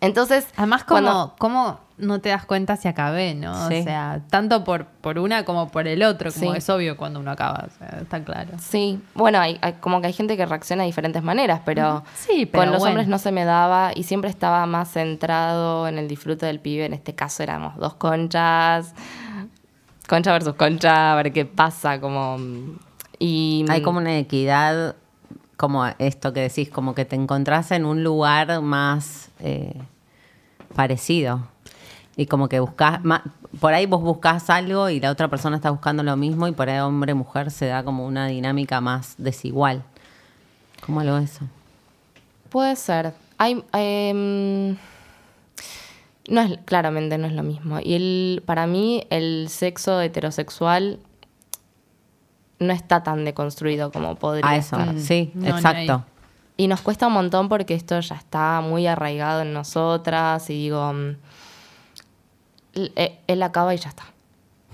Entonces, Además, como, cuando- ¿cómo no te das cuenta si acabé, no? Sí. O sea, tanto por, por una como por el otro, como Sí. es obvio cuando uno acaba, o sea, está claro. Sí, bueno, hay, hay- como que hay gente que reacciona de diferentes maneras, pero, Sí, pero con los bueno. hombres no se me daba y siempre estaba más centrado en el disfrute del pibe. En este caso éramos dos conchas, concha versus concha, a ver qué pasa, como... Y, Hay como una equidad, como esto que decís, como que te encontrás en un lugar más eh, parecido. Y como que buscas, por ahí vos buscás algo y la otra persona está buscando lo mismo y por ahí hombre-mujer se da como una dinámica más desigual. ¿Cómo lo eso? Puede ser. Hay, em, no es, claramente no es lo mismo. Y el, para mí el sexo heterosexual no está tan deconstruido como podría A eso, estar. sí, No, exacto. Y nos cuesta un montón porque esto ya está muy arraigado en nosotras y digo, mm, eh, él acaba y ya está.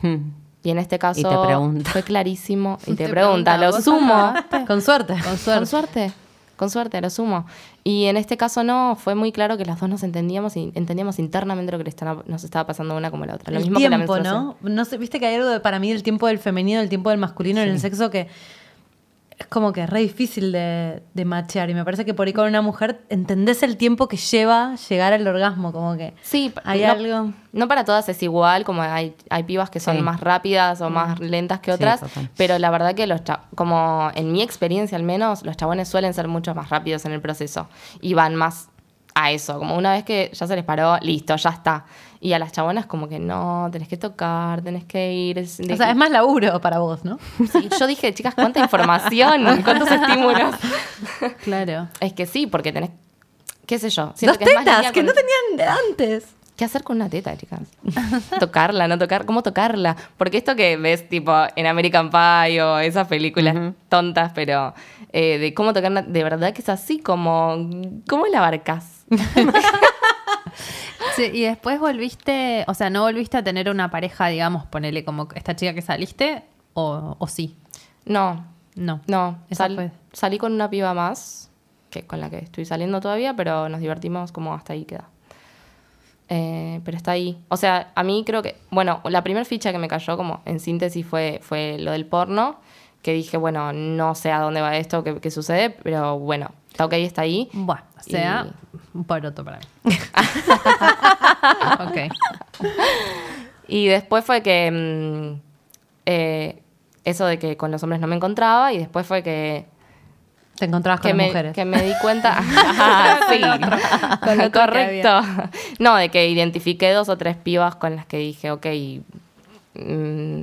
Hmm. Y en este caso Y te pregunta. fue clarísimo y te, Te pregunta, pregunta, lo ¿vos sumo. Con suerte. Con suerte. Con suerte, con suerte, lo sumo. Y en este caso no, fue muy claro que las dos nos entendíamos y entendíamos internamente lo que nos estaba pasando a una como a la otra. Lo el mismo que la tiempo. ¿no? No sé, viste que hay algo de, para mí del tiempo del femenino, del tiempo del masculino en el sexo que es como que es re difícil de, de machear. Y me parece que por ahí con una mujer entendés el tiempo que lleva llegar al orgasmo, como que Sí, hay no, algo. No para todas es igual, como hay, hay pibas que son Sí. más rápidas o más lentas que otras, pero la verdad que los como en mi experiencia al menos, los chabones suelen ser mucho más rápidos en el proceso y van más a eso, como una vez que ya se les paró, listo, ya está. Y a las chabonas como que no, tenés que tocar, tenés que ir. es- O sea, es más laburo para vos, ¿no? Sí, yo dije, chicas, cuánta información, cuántos estímulos. Claro. Es que sí, porque tenés, qué sé yo. Dos que es más tetas que no tenían antes. ¿Qué hacer con una teta, chicas? tocarla, no tocar, ¿cómo tocarla? Porque esto que ves tipo en American Pie o esas películas tontas, pero eh, de cómo tocarla, de verdad que es así como, ¿cómo la abarcas? Sí, y después volviste, o sea, no volviste a tener una pareja, digamos, ponele como esta chica que saliste, o, o sí. No, No. no, sal- salí con una piba más, que con la que estoy saliendo todavía, pero nos divertimos como hasta ahí queda. Eh, pero está ahí. O sea, a mí creo que, bueno, la primera ficha que me cayó como en síntesis fue, fue lo del porno, que dije, bueno, no sé a dónde va esto, qué, qué sucede, pero bueno, está ok, está ahí. Bueno, o sea, un poroto para mí. ok. Y después fue que mm, eh, eso de que con los hombres no me encontraba y después fue que Te encontrabas con las mujeres. que me di cuenta. Ajá, sí, Con lo correcto. No, de que identifiqué dos o tres pibas con las que dije, ok, mm,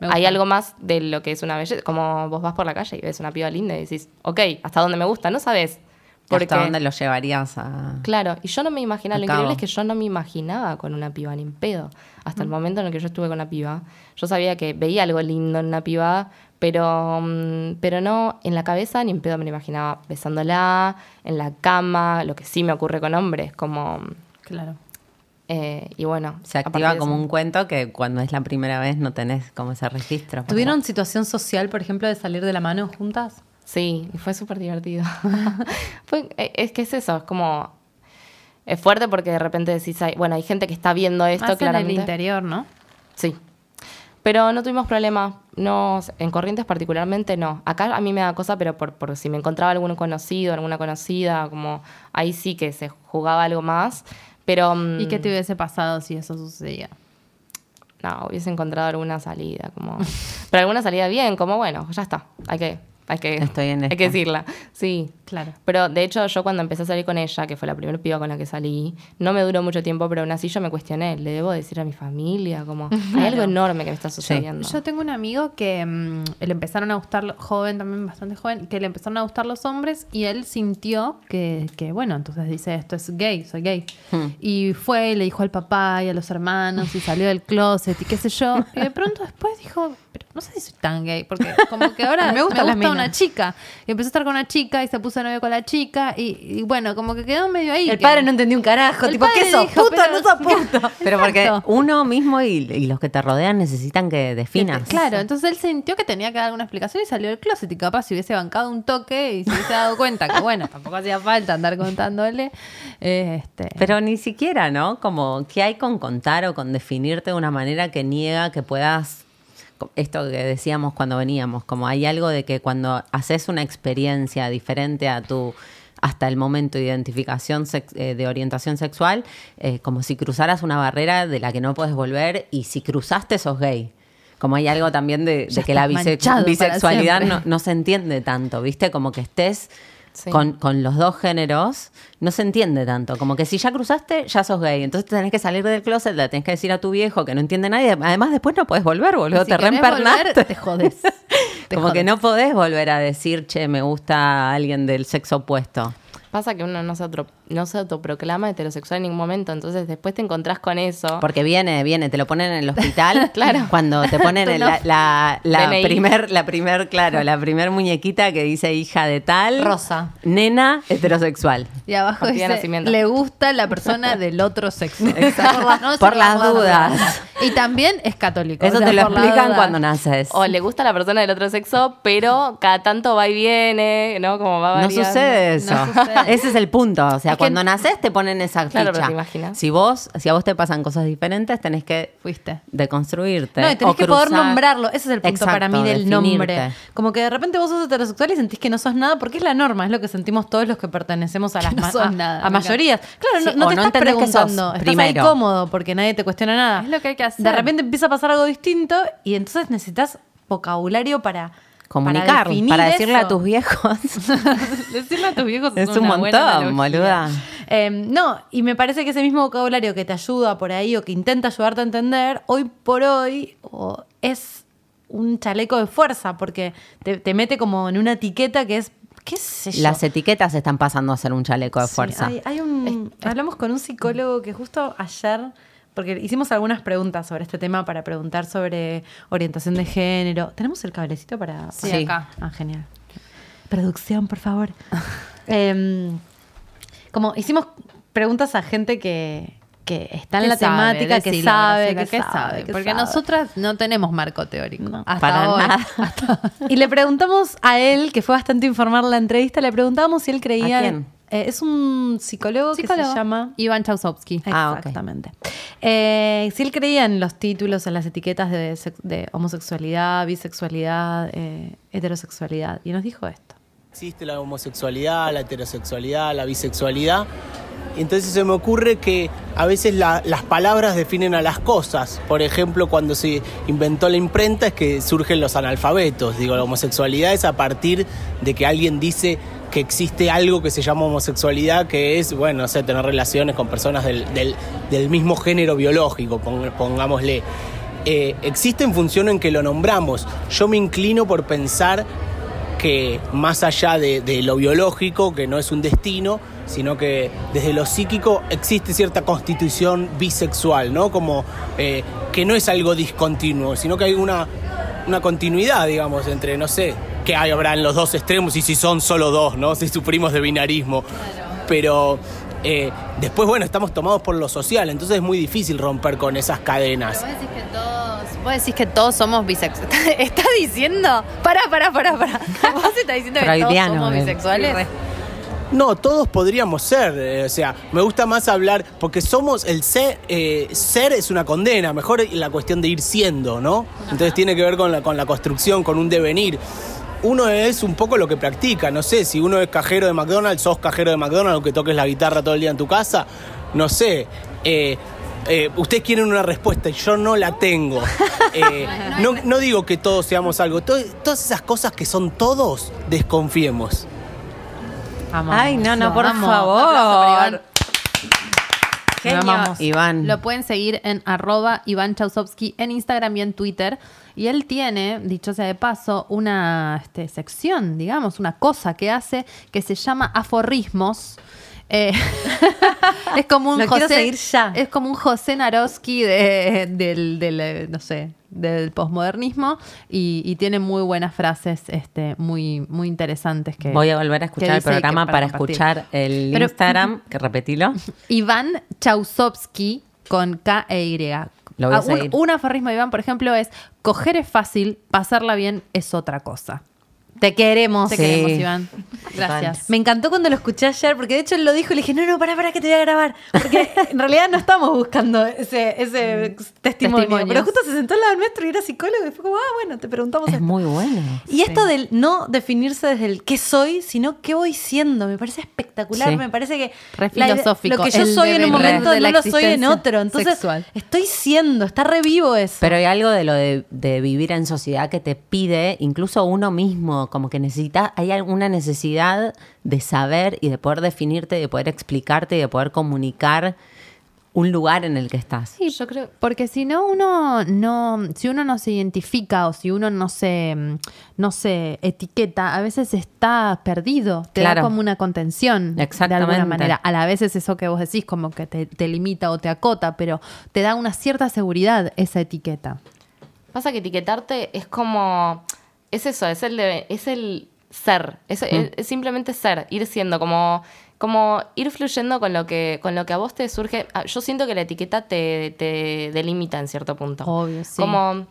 hay algo más de lo que es una belleza. Como vos vas por la calle y ves una piba linda y decís, ok, ¿hasta dónde me gusta? No sabes. Porque, ¿Hasta dónde lo llevarías a...? Claro, y yo no me imaginaba, lo increíble es que yo no me imaginaba con una piba ni en pedo. Hasta el momento en el que yo estuve con una piba, yo sabía que veía algo lindo en una piba, pero, mm, pero no en la cabeza ni en pedo me lo imaginaba besándola, en la cama, lo que sí me ocurre con hombres, como... Claro. Eh, y bueno. Se activa como eso- un cuento que cuando es la primera vez no tenés como ese registro. ¿Tuvieron situación social, por ejemplo, de salir de la mano juntas? Sí, y fue súper divertido. Fue- eh, es que es eso, es como... Es fuerte porque de repente decís, "Ay, bueno, hay gente que está viendo esto Más en claramente. el interior, ¿no? Sí. Pero no tuvimos problema. No, en Corrientes particularmente no. Acá a mí me da cosa, pero por, por si me encontraba algún conocido, alguna conocida, como ahí sí que se jugaba algo más. Pero mm, ¿Y qué te hubiese pasado si eso sucedía? no, hubiese encontrado alguna salida, como. pero alguna salida bien, como bueno, ya está. Hay que, hay que, Estoy en hay que decirla. Sí. Claro. Pero de hecho, yo cuando empecé a salir con ella, que fue la primera piba con la que salí, no me duró mucho tiempo, pero aún así yo me cuestioné. ¿Le debo decir a mi familia? Como, hay algo enorme que me está sucediendo. Yo tengo un amigo que mm, le empezaron a gustar, joven, también bastante joven, que le empezaron a gustar los hombres y él sintió que, que, bueno, entonces dice, esto es gay, soy gay. Hmm. Y fue y le dijo al papá y a los hermanos y salió del closet y qué sé yo. Y de pronto después dijo, no sé si soy tan gay, porque como que ahora Me gusta, una chica. Y empezó a estar con una chica y se puso novio con la chica y, y bueno, como que quedó medio ahí. El que- padre no entendió un carajo. El tipo, ¿qué sos? dijo, ¿Puto pero- no sos puto? Pero porque uno mismo y, y los que te rodean necesitan que definas. Claro, entonces él sintió que tenía que dar alguna explicación y salió del closet y capaz si hubiese bancado un toque y se hubiese dado cuenta que bueno, tampoco hacía falta andar contándole. eh, Este, Pero ni siquiera, ¿no? Como, ¿qué hay con contar o con definirte de una manera que niega que puedas... Esto que decíamos cuando veníamos, como hay algo de que cuando haces una experiencia diferente a tu hasta el momento de identificación eh, de orientación sexual, eh, como si cruzaras una barrera de la que no puedes volver y si cruzaste sos gay. Como hay algo también de, que la bise- bisexualidad no se entiende tanto, ¿viste? Como que estés Sí. con, con los dos géneros, no se entiende tanto. Como que si ya cruzaste, ya sos gay. Entonces te tenés que salir del closet, le tenés que decir a tu viejo que no entiende nadie. Además, después no podés volver, boludo. si te reempernaste. te jodes. Te Como que no podés volver a decir, che, me gusta alguien del sexo opuesto. Pasa que uno no se, otro- no se autoproclama heterosexual en ningún momento, entonces después te encontrás con eso. Porque viene, viene, te lo ponen en el hospital. Claro. Cuando te ponen en la, la, la primer, la primer, claro, la primer muñequita que dice hija de tal. Rosa. Nena heterosexual. Y abajo dice, nacimiento. le gusta la persona del otro sexo. Exacto. Por, no Por las dudas. Y también es católico. Eso o sea, te lo explican cuando naces. O le gusta la persona del otro sexo, pero cada tanto va y viene, ¿no? Como va No variando. sucede eso. No sucede. Ese es el punto. O sea, Es que- cuando naces te ponen esa Claro, pero ficha. te imaginas. Si vos, si a vos te pasan cosas diferentes, tenés que Fuiste. deconstruirte. No, y tenés o que poder nombrarlo. Ese es el punto Exacto, para mí del definirte. nombre. Como que de repente vos sos heterosexual y sentís que no sos nada porque es la norma, es lo que sentimos todos los que pertenecemos a las no ma- sos a, nada, a mayorías. Claro, no, Sí, no o te no estás preguntando, estás ahí primero. cómodo porque nadie te cuestiona nada. Es lo que hay que hacer. De repente empieza a pasar algo distinto y entonces necesitas vocabulario para Comunicar, para, decirle a tus viejos. Decirle a tus viejos es un montón, boluda. Eh, no, y me parece que ese mismo vocabulario que te ayuda por ahí o que intenta ayudarte a entender, hoy por hoy es un chaleco de fuerza porque te, te mete como en una etiqueta que es, qué sé yo. Las etiquetas están pasando a ser un chaleco de Sí, fuerza. hay, hay un, hablamos con un psicólogo que justo ayer, porque hicimos algunas preguntas sobre este tema para preguntar sobre orientación de género. ¿Tenemos el cablecito para...? Sí, Sí. acá. Ah, genial. Producción, por favor. Em, como hicimos preguntas a gente que, que está en ¿Qué la sabe? temática, que sabe, que ¿qué sabe, que Porque sabe. nosotras no tenemos marco teórico. No, hasta para hoy. nada. Y le preguntamos a él, que fue bastante informar la entrevista, le preguntamos si él creía... ¿A quién? Eh, es un psicólogo, que se llama... Iván Chausovsky. Ah. Exactamente. Eh, si él creía en los títulos, en las etiquetas de, sex- de homosexualidad, bisexualidad, eh, heterosexualidad. Y nos dijo esto. Existe la homosexualidad, la heterosexualidad, la bisexualidad. Entonces se me ocurre que a veces la- las palabras definen a las cosas. Por ejemplo, cuando se inventó la imprenta es que surgen los analfabetos. Digo, la homosexualidad es a partir de que alguien dice que existe algo que se llama homosexualidad, que es, bueno, no sé, tener relaciones con personas del, del- del mismo género biológico, pong- pongámosle. Eh, existe en función en que lo nombramos. Yo me inclino por pensar que más allá de lo biológico, que no es un destino, sino que desde lo psíquico existe cierta constitución bisexual, ¿no? Como eh, que no es algo discontinuo, sino que hay una, una continuidad, digamos, entre, no sé, que hay, habrá en los dos extremos y si son solo dos, ¿no? Si sufrimos de binarismo. Pero eh, después, bueno, estamos tomados por lo social, entonces es muy difícil romper con esas cadenas. Vos decís que todos, vos decís que todos somos bisexuales. ¿Estás diciendo? Pará, pará, pará, pará. Vos estás diciendo que todos somos bisexuales. No, todos podríamos ser. eh, o sea, me gusta más hablar, porque somos el ser, eh, ser es una condena, mejor la cuestión de ir siendo, ¿no? Entonces tiene que ver con la, con la construcción, con un devenir. Uno es un poco lo que practica, no sé, si uno es cajero de McDonald's, sos cajero de McDonald's, aunque toques la guitarra todo el día en tu casa, no sé. eh, eh, ustedes quieren una respuesta y yo no la tengo. Eh, no, no digo que todos seamos algo. To- todas esas cosas que son todos, desconfiemos. Ay, no, no, por favor. Genio. amamos. Iván. Lo pueden seguir en arroba Iván Chausovsky en Instagram y en Twitter. Y él tiene, dicho sea de paso, una este, sección, digamos, una cosa que hace que se llama aforrismos. Eh, es como un Lo José, seguir ya. es como un José Naroski de- del, del, eh, no sé, del posmodernismo y, y tiene muy buenas frases, este, muy, muy interesantes que Voy a volver a escuchar el programa para, escuchar el Pero- Instagram, que repetilo. Iván Chausovsky con K e Y. Lo voy a Ah, un, aforismo de Iván, por ejemplo, es coger es fácil, pasarla bien es otra cosa. Te queremos. Te Sí. queremos, Iván. Gracias. Me encantó cuando lo escuché ayer, porque de hecho él lo dijo y le dije, no, no, pará, pará, que te voy a grabar. Porque en realidad no estamos buscando ese, ese testimonio. Testimonios. Pero justo se sentó al lado nuestro y era psicólogo y fue como, ah, bueno, te preguntamos Es esto. muy bueno. Y esto del no definirse desde el qué soy, sino qué voy siendo, me parece espectacular. Sí. Me parece que Re la lo que yo el soy en un momento de no lo soy en otro. Entonces, sexual. estoy siendo, está revivo eso. Pero hay algo de lo de, de vivir en sociedad que te pide, incluso uno mismo, como que necesita, hay alguna necesidad de saber y de poder definirte, de poder explicarte y de poder comunicar un lugar en el que estás. Sí, yo creo. Porque si no, uno no. Si uno no se identifica o si uno no se, mm, no se etiqueta, a veces está perdido. Te da Claro. como una contención. De Exactamente. alguna manera. A la vez es eso que vos decís, como que te, te limita o te acota, pero te da una cierta seguridad esa etiqueta. Pasa que etiquetarte es como. Es eso, es el, de- es el ser. Es, es- es simplemente ser, ir siendo, como, como ir fluyendo con lo, que, con lo que a vos te surge. Ah, Yo siento que la etiqueta te, te delimita en cierto punto. Obvio, sí. Como.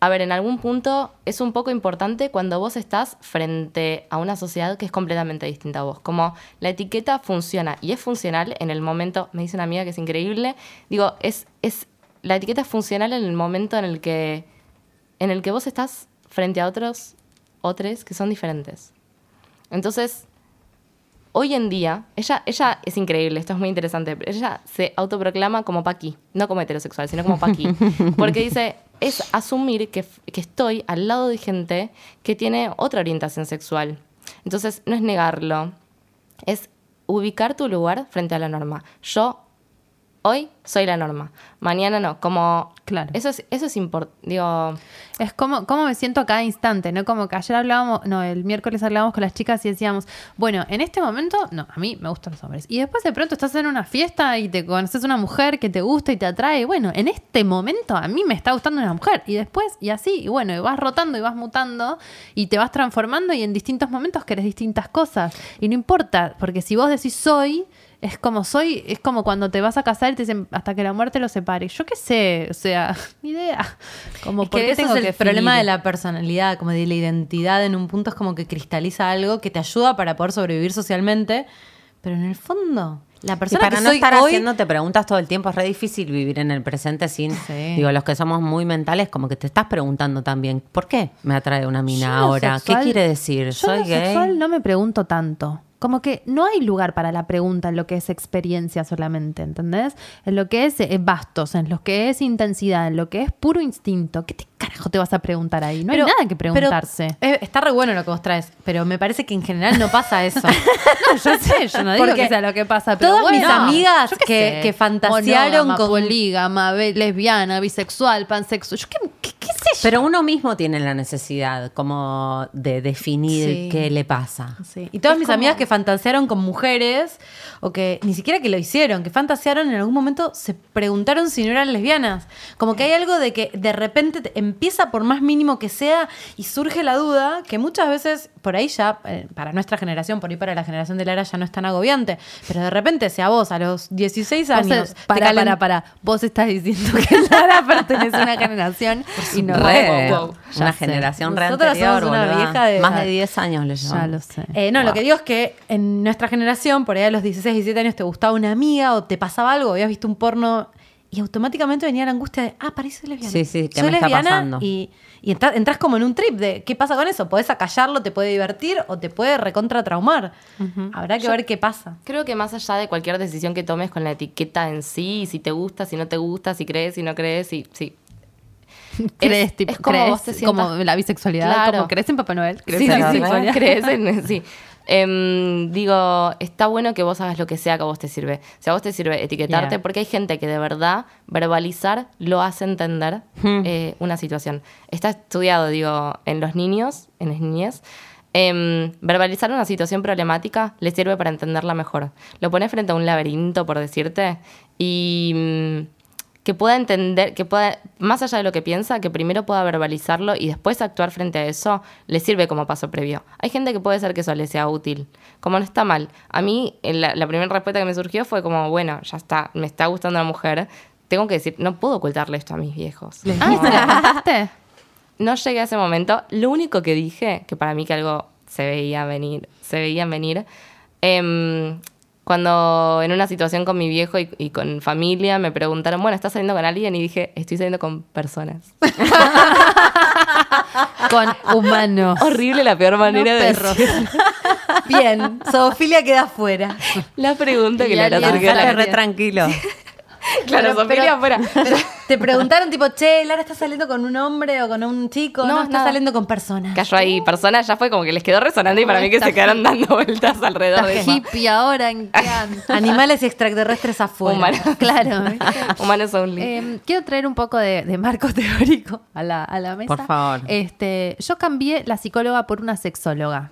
a ver, en algún punto es un poco importante cuando vos estás frente a una sociedad que es completamente distinta a vos. Como la etiqueta funciona y es funcional en el momento, me dice una amiga que es increíble, digo, es, es la etiqueta es funcional en el momento en el que en el que vos estás frente a otros otros que son diferentes. Entonces, hoy en día, ella, ella es increíble, esto es muy interesante, pero ella se autoproclama como Paqui, no como heterosexual, sino como Paqui. Porque dice, es asumir que, que estoy al lado de gente que tiene otra orientación sexual. Entonces, no es negarlo, es ubicar tu lugar frente a la norma. Yo hoy soy la norma, mañana no, como... Claro. Eso es, eso es importante, digo... Es como, como me siento a cada instante, ¿no? Como que ayer hablábamos, no, el miércoles hablábamos con las chicas y decíamos, bueno, en este momento, no, a mí me gustan los hombres. Y después de pronto estás en una fiesta y te conoces una mujer que te gusta y te atrae. Bueno, en este momento a mí me está gustando una mujer. Y después, y así, y bueno, y vas rotando y vas mutando y te vas transformando y en distintos momentos querés distintas cosas. Y no importa, porque si vos decís soy, es como soy, es como cuando te vas a casar y te dicen hasta que la muerte los separe. Yo qué sé, o sea, ni idea. Como Es ¿por que qué ese tengo es el que problema de la personalidad, como de la identidad en un punto es como que cristaliza algo que te ayuda para poder sobrevivir socialmente, pero en el fondo la Y persona para que no soy estar hoy haciéndote preguntas todo el tiempo, es re difícil vivir en el presente sin. Sí. Digo, los que somos muy mentales, como que te estás preguntando también, ¿por qué me atrae una mina lo ahora? sexual- ¿Qué quiere decir? Yo ¿Soy lo gay? sexual no me pregunto tanto. Como que no hay lugar para la pregunta en lo que es experiencia solamente, ¿entendés? En lo que es eh, bastos, en lo que es intensidad, en lo que es puro instinto. ¿Qué te carajo te vas a preguntar ahí? No Pero- hay nada que pero, preguntarse. eh, está re bueno lo que vos traes, pero me parece que en general no pasa eso. No, yo sé, yo no digo Porque que sea lo que pasa, pero todas mis amigas que- que fantasearon monógama, con- polígama, lesbiana, bisexual, pansexual, yo qué, Pero uno mismo tiene la necesidad como de definir Sí. qué le pasa. Sí. Y todas Es mis como- amigas que fantasearon con mujeres, o que ni siquiera que lo hicieron, que fantasearon en algún momento, se preguntaron si no eran lesbianas. Como que hay algo de que de repente te- empieza por más mínimo que sea y surge la duda, que muchas veces por ahí ya, eh, para nuestra generación, por ahí para la generación de Lara ya no es tan agobiante, pero de repente si a vos a los 16 Vos, años... para, calen- para, para. Vos estás diciendo que Lara pertenece a una generación y no Re, wow, wow. una Ya sé. generación re anterior, somos una vieja de- Más de 10 años le Ya llevamos. lo sé. Eh, no, lo que digo es que en nuestra generación, por ahí a los 16, 17 años, te gustaba una amiga o te pasaba algo, habías visto un porno y automáticamente venía la angustia de, ah, parece lesbiana. Sí, sí, ¿qué soy me está pasando? Y, y entra- entras como en un trip de, ¿qué pasa con eso? Podés acallarlo, te puede divertir o te puede recontra traumar. Habrá que ver qué pasa. Creo que más allá de cualquier decisión que tomes con la etiqueta en sí, si te gusta, si no te gusta, si crees, si no crees, si, si crees, Es- tipo, es como crees vos te sientas- como la bisexualidad, Claro. como crees en Papá Noel, crees Sí, en la sí, bisexualidad. crees en- sí. Em, digo, está bueno que vos hagas lo que sea que a vos te sirve. Si a vos te sirve etiquetarte, Yeah. porque hay gente que de verdad verbalizar lo hace entender eh, una situación. Está estudiado, digo, en los niños, en las niñez. em, verbalizar una situación problemática le sirve para entenderla mejor. Lo pones frente a un laberinto, por decirte, y mm, que pueda entender, que pueda, más allá de lo que piensa, que primero pueda verbalizarlo y después actuar frente a eso, le sirve como paso previo. Hay gente que puede ser que eso le sea útil, como no está mal. A mí, la, la primera respuesta que me surgió fue como, bueno, ya está, me está gustando la mujer, tengo que decir, no puedo ocultarle esto a mis viejos. Ah, No. llegué a ese momento. Lo único que dije, que para mí que algo se veía venir, se veían venir, em, cuando en una situación con mi viejo y, y con familia me preguntaron, bueno, ¿estás saliendo con alguien? Y dije, estoy saliendo con personas. Con humanos. Horrible la peor manera No de perros. decir Bien, zoofilia queda fuera. la pregunta que Y le la- re tranquilo. Claro, pero- afuera. pero te preguntaron tipo, che, Lara, ¿estás saliendo con un hombre o con un chico? No, No, estás nada. saliendo con personas. Cayó ahí personas, ya fue como que les quedó resonando y para mí que se quedaron dando vueltas alrededor de hippie ahora, ¿en? Animales y extraterrestres afuera. Humanos. Claro. ¿viste? Humanos only. Eh, quiero traer un poco de, de marco teórico a la, a la mesa. Por favor. Este, yo cambié la psicóloga por una sexóloga.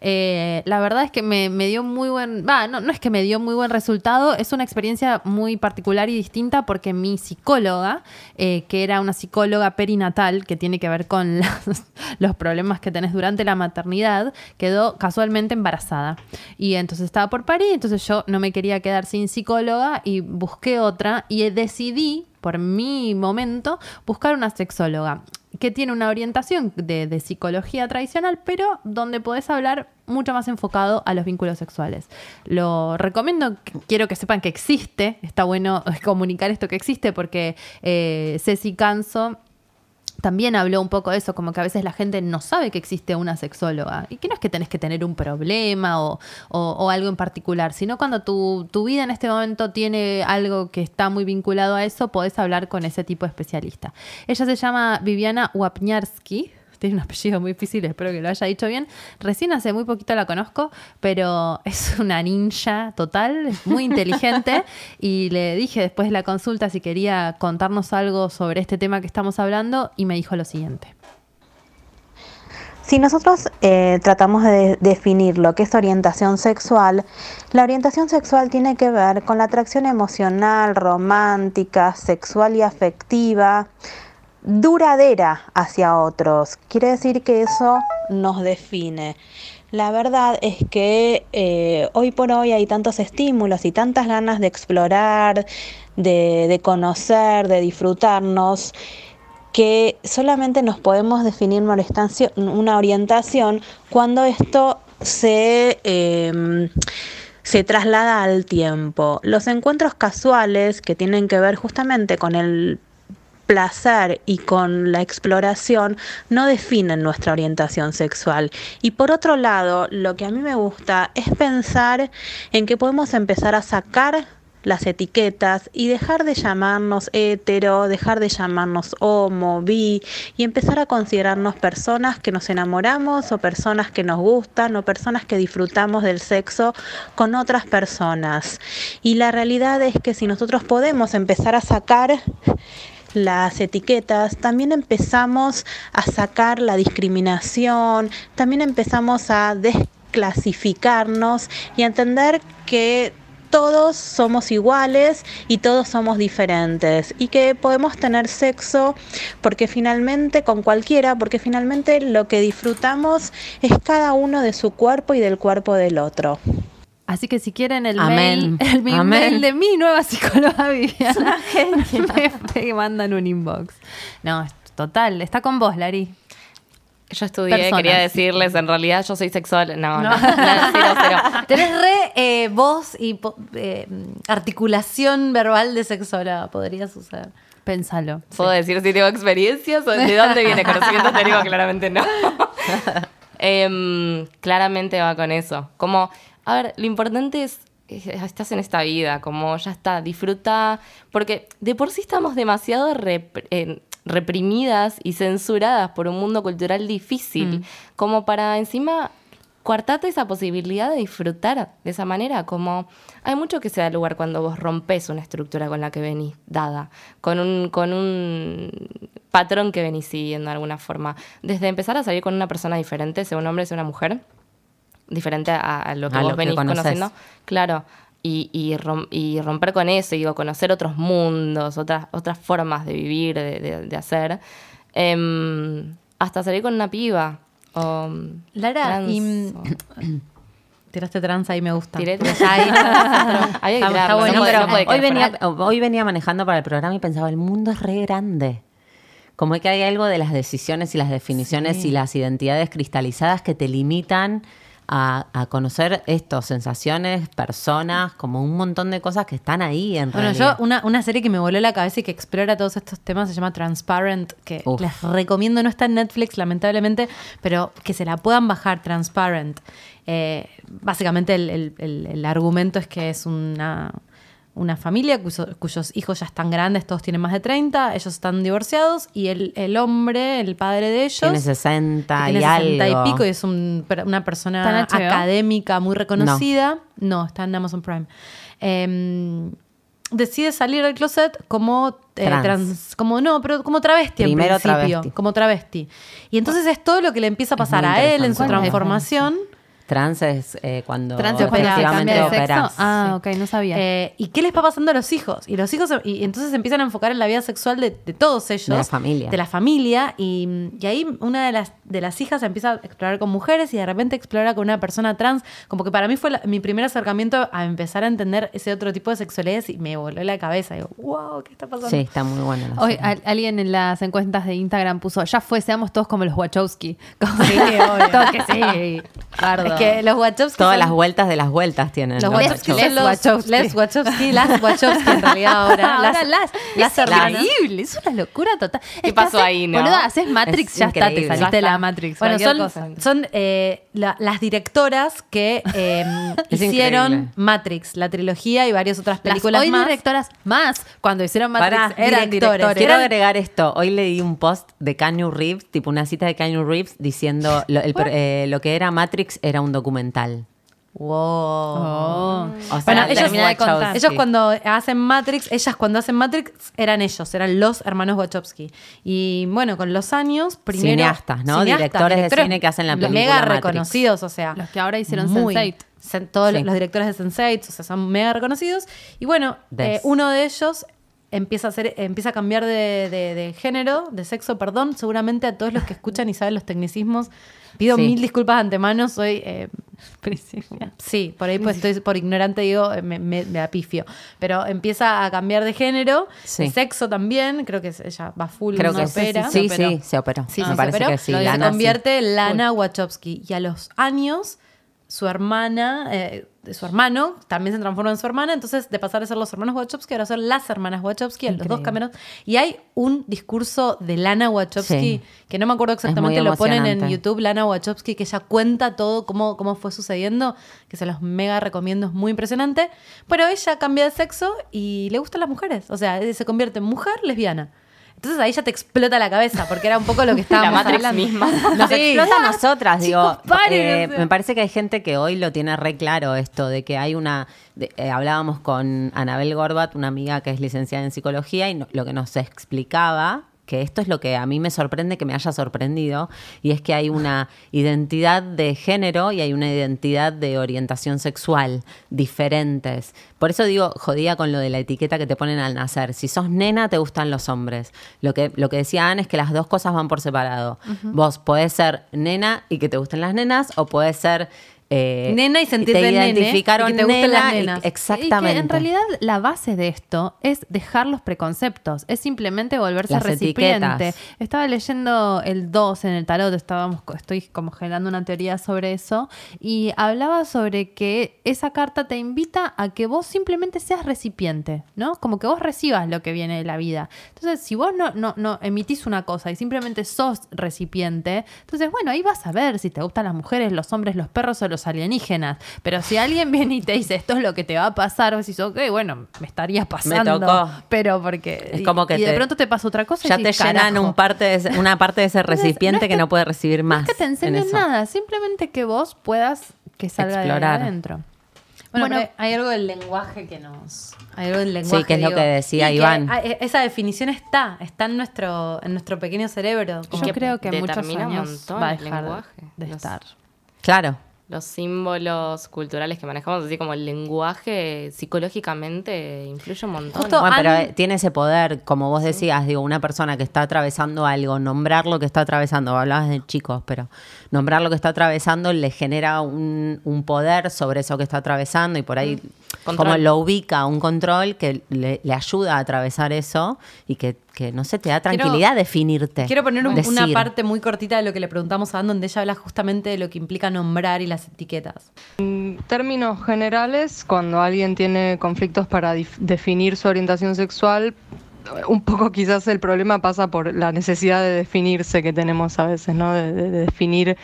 Eh, la verdad es que me, me dio muy buen, no, no es que me dio muy buen resultado, es una experiencia muy particular y distinta porque mi psicóloga, eh, que era una psicóloga perinatal, que tiene que ver con los problemas que tenés durante la maternidad, quedó casualmente embarazada. Y entonces estaba por parir, entonces yo no me quería quedar sin psicóloga y busqué otra y decidí por mi momento, buscar una sexóloga. Que tiene una orientación de, de psicología tradicional, pero donde podés hablar mucho más enfocado a los vínculos sexuales. Lo recomiendo, quiero que sepan que existe, está bueno comunicar esto que existe porque eh, Ceci Canso también habló un poco de eso, como que a veces la gente no sabe que existe una sexóloga y que no es que tenés que tener un problema o, o- o algo en particular, sino cuando tu, tu vida en este momento tiene algo que está muy vinculado a eso, podés hablar con ese tipo de especialista. Ella se llama Viviana Wapniarski. Tiene un apellido muy difícil, espero que lo haya dicho bien. Recién hace muy poquito la conozco, pero es una ninja total, muy inteligente. y le dije después de la consulta si quería contarnos algo sobre este tema que estamos hablando y me dijo lo siguiente. Si nosotros eh, tratamos de definir lo que es orientación sexual, la orientación sexual tiene que ver con la atracción emocional, romántica, sexual y afectiva, duradera hacia otros. Quiere decir que eso nos define. La verdad es que eh, hoy por hoy hay tantos estímulos y tantas ganas de explorar, de, de conocer, de disfrutarnos, que solamente nos podemos definir una orientación, cuando esto se, eh, se traslada al tiempo. Los encuentros casuales que tienen que ver justamente con el placer y con la exploración no definen nuestra orientación sexual. Y por otro lado, lo que a mí me gusta es pensar en que podemos empezar a sacar las etiquetas y dejar de llamarnos hetero, dejar de llamarnos homo, bi y empezar a considerarnos personas que nos enamoramos o personas que nos gustan o personas que disfrutamos del sexo con otras personas. Y la realidad es que si nosotros podemos empezar a sacar las etiquetas, también empezamos a sacar la discriminación, también empezamos a desclasificarnos y a entender que todos somos iguales y todos somos diferentes y que podemos tener sexo porque finalmente con cualquiera, porque finalmente lo que disfrutamos es cada uno de su cuerpo y del cuerpo del otro. Así que si quieren el Amén. mail, el mi mail de mi nueva psicóloga Viviana, me, me mandan un inbox. No, total, está con vos, Lari. Yo estudié, Personas. quería decirles, en realidad yo soy sexual. No, No. no, no, cero, cero. Tenés re eh, voz y eh, articulación verbal de sexóloga, podría suceder. Pénsalo. ¿Puedo decir si tengo experiencias o de dónde viene conocimiento técnico? Claramente no. Em, claramente va con eso. Como, a ver, lo importante es, es- estás en esta vida, como ya está, disfruta, porque de por sí estamos demasiado rep- eh, reprimidas y censuradas por un mundo cultural difícil, como para encima coartarte esa posibilidad de disfrutar de esa manera, como hay mucho que se da lugar cuando vos rompes una estructura con la que venís dada, con un, con un patrón que venís siguiendo de alguna forma. Desde empezar a salir con una persona diferente, sea un hombre, sea una mujer, diferente a, a lo que A vos lo venís conociendo, claro, y, y, rom- y romper con eso, y digo, conocer otros mundos, otras, otras formas de vivir, de, de- de hacer, Em, hasta salir con una piba. O, Lara, trans, y- o- Tiraste tranza y me gusta. Tiré- Ya ahí- Había que Está- tirarlo, está no bueno, puede- pero no puede hoy, venía, hoy venía manejando para el programa y pensaba, el mundo es re grande. Como que hay algo de las decisiones y las definiciones y las identidades cristalizadas que te limitan a, a conocer esto, sensaciones, personas, como un montón de cosas que están ahí en Bueno, realidad. yo una, una serie que me voló la cabeza y que explora todos estos temas se llama Transparent, que Uf. les recomiendo, no está en Netflix lamentablemente, pero que se la puedan bajar, Transparent. Eh, básicamente el, el- el- el argumento es que es una, una familia cuyo- cuyos hijos ya están grandes, todos tienen más de 30, ellos están divorciados y el, el hombre, el padre de ellos... Tiene 60 que y tiene 60 algo. y pico y es un- una persona académica muy reconocida. No. está en Amazon Prime. Eh, decide salir del closet como eh, Trans. trans- como no, pero como travesti Primero en principio, travesti. como travesti. Y entonces es todo lo que le empieza a pasar a él en su transformación. Trans es eh, cuando Trans es cuando se efectivamente cambia de sexo. operás. Ah, ok, no sabía. Eh, ¿Y qué les va pasando a los hijos? Y los hijos, y entonces se empiezan a enfocar en la vida sexual de, de todos ellos. De la familia. De la familia. Y, y ahí una de las, de las hijas empieza a explorar con mujeres y de repente explora con una persona trans. Como que para mí fue la- mi primer acercamiento a empezar a entender ese otro tipo de sexualidades y me voló la cabeza. Digo, wow, ¿qué está pasando? Sí, está muy buena la Hoy al- alguien en las encuestas de Instagram puso, ya fue, seamos todos como los Wachowski. Como Sí, obvio. Todo que sí. Bardo. Es que los Wachowski. Todas son- las vueltas de las vueltas tienen. Los los Wachowski son los Wachowski. Les Wachowski, las Wachowski en realidad ahora. Ahora las, las, las es hermanas. increíble, es una locura total. ¿Qué Es que pasó ahí, no? Boluda, haces Matrix, Es ya está, te saliste de la. Matrix. Bueno, son, cosa. son eh, la- las directoras que eh, hicieron increíble. Matrix, la trilogía y varias otras Las películas hoy más. directoras más, cuando hicieron Matrix, Pará, eran directores. directores. Quiero agregar esto. Hoy leí un post de Keanu Reeves, tipo una cita de Keanu Reeves, diciendo lo, el eh, lo que era Matrix era un documental. Wow. Oh. O sea, Bueno, los ellos, de ellos cuando hacen Matrix, ellas cuando hacen Matrix eran ellos, eran los hermanos Wachowski. Y bueno, con los años, primero. Cineastas, ¿no? Directores de cine que hacen la película Mega Matrix. reconocidos, o sea. Los que ahora hicieron muy- Sense8. sen- Todos Sí. los directores de Sense8, o sea, son mega reconocidos. Y bueno, eh, uno de ellos empieza a, hacer, empieza a cambiar de, de- de género, de sexo, perdón. Seguramente a todos los que escuchan y saben los tecnicismos, pido Sí. mil disculpas de antemano. Soy. eh. Sí, por ahí pues estoy por ignorante digo, eh, me, me, me apifio. Pero empieza a cambiar de género, Sí. de sexo también, creo que ella va full, Creo se que opera. sí, sí, se operó. Sí, Me parece operó. que sí. Se convierte en Lana Wachowski. Y a los años, su hermana, eh, su hermano, también se transforma en su hermana. Entonces, de pasar de ser los hermanos Wachowski, ahora ser las hermanas Wachowski, en los dos Increíble. caminos. Y hay un discurso de Lana Wachowski, Sí. que no me acuerdo exactamente, lo ponen en. YouTube, Lana Wachowski, que ella cuenta todo cómo, cómo fue sucediendo, que se los mega recomiendo, es muy impresionante. Pero ella cambia de sexo y le gustan las mujeres. O sea, se convierte en mujer lesbiana. Entonces ahí ya te explota la cabeza, porque era un poco lo que estábamos Matrix hablando. misma. Nos Sí. explota a nosotras, digo. paren, eh, o sea. me parece que hay gente que hoy lo tiene re claro esto, de que hay una. de- eh, hablábamos con Anabel Gorbat, una amiga que es licenciada en psicología, y no- lo que nos explicaba, que esto es lo que a mí me sorprende que me haya sorprendido, y es que hay una identidad de género y hay una identidad de orientación sexual diferentes. Por eso digo, jodía con lo de la etiqueta que te ponen al nacer. Si sos nena, te gustan los hombres. Lo que, lo que decía Anne es que las dos cosas van por separado. Vos podés ser nena y que te gusten las nenas, o podés ser. Eh, Nena y sentirte te nene, identificaron y que te gusten las nena nenas. exactamente. Y que en realidad la base de esto es dejar los preconceptos, es simplemente volverse Las recipiente. etiquetas. Estaba leyendo el 2 en el tarot, estábamos, estoy como generando una teoría sobre eso, y hablaba sobre que esa carta te invita a que vos simplemente seas recipiente, ¿no? Como que vos recibas lo que viene de la vida. Entonces, si vos no, no, no emitís una cosa y simplemente sos recipiente, entonces, bueno, ahí vas a ver si te gustan las mujeres, los hombres, los perros o los alienígenas. Pero si alguien viene y te dice esto es lo que te va a pasar, vos decís, ok, bueno, me estaría pasando. tocó. Pero porque. Es como que y, y de te- pronto te pasa otra cosa. y Ya te decís, llenan "Carajo". un parte de una parte de ese Entonces, recipiente no es que, no puede recibir No más. es que te en enseñen nada, simplemente que vos puedas que salga Explorar. de adentro. Bueno, Bueno, hay algo del lenguaje que nos. Hay algo del lenguaje. Sí, que es lo que decía y que Iván. hay- esa definición está, está en nuestro, en nuestro pequeño cerebro. yo creo que en muchos años va a el dejar lenguaje. de estar. Claro. Los símbolos culturales que manejamos, así como el lenguaje, psicológicamente influye un montón. Justo- Bueno, pero eh, tiene ese poder, como vos decías, digo, una persona que está atravesando algo, nombrar lo que está atravesando, hablabas de chicos, pero nombrar lo que está atravesando le genera un, un poder sobre eso que está atravesando y por ahí como Control. lo ubica, un control que le, le ayuda a atravesar eso y que, que, no sé, te da Quiero- tranquilidad definirte. Quiero poner un- una parte muy cortita de lo que le preguntamos a Anne, donde ella habla justamente de lo que implica nombrar y las etiquetas. En términos generales, cuando alguien tiene conflictos para definir su orientación sexual, un poco quizás el problema pasa por la necesidad de definirse que tenemos a veces, ¿no? De, de- de definir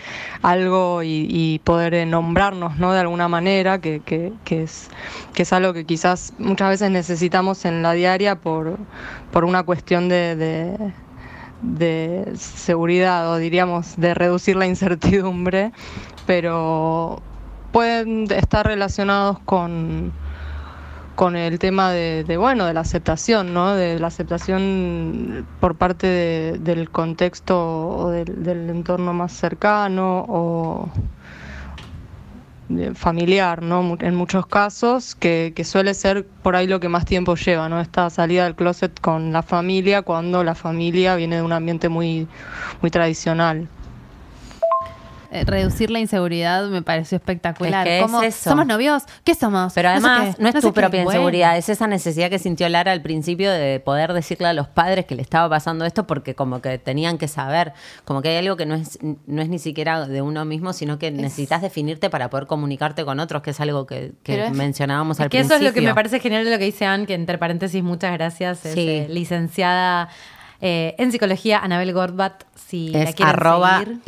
algo y, y poder eh, nombrarnos, ¿no? De alguna manera, que, que- que es, que es algo que quizás muchas veces necesitamos en la diaria por, por una cuestión de- de, de seguridad o diríamos de reducir la incertidumbre, pero pueden estar relacionados con, con el tema de, de, bueno, de la aceptación, ¿no? De la aceptación por parte de- del contexto o del, entorno más cercano o, de familiar, ¿no? En muchos casos, que, que suele ser por ahí lo que más tiempo lleva, ¿no? Esta salida del closet con la familia, cuando la familia viene de un ambiente muy, muy tradicional. Eh, reducir la inseguridad me pareció espectacular. Es que es ¿Cómo- eso. ¿Somos novios? ¿Qué somos? Pero No sé además no es tu propia inseguridad, es esa necesidad que sintió Lara al principio de poder decirle a los padres que le estaba pasando esto porque como que tenían que saber, como que hay algo que no es, no es ni siquiera de uno mismo, sino que necesitas definirte para poder comunicarte con otros, que es algo que, mencionábamos al que eso principio. es lo que me parece genial de lo que dice Anne, que entre paréntesis, muchas gracias. Es Sí. eh, licenciada eh, en psicología, Anabel Gorbat, si la Es quieren arroba seguir.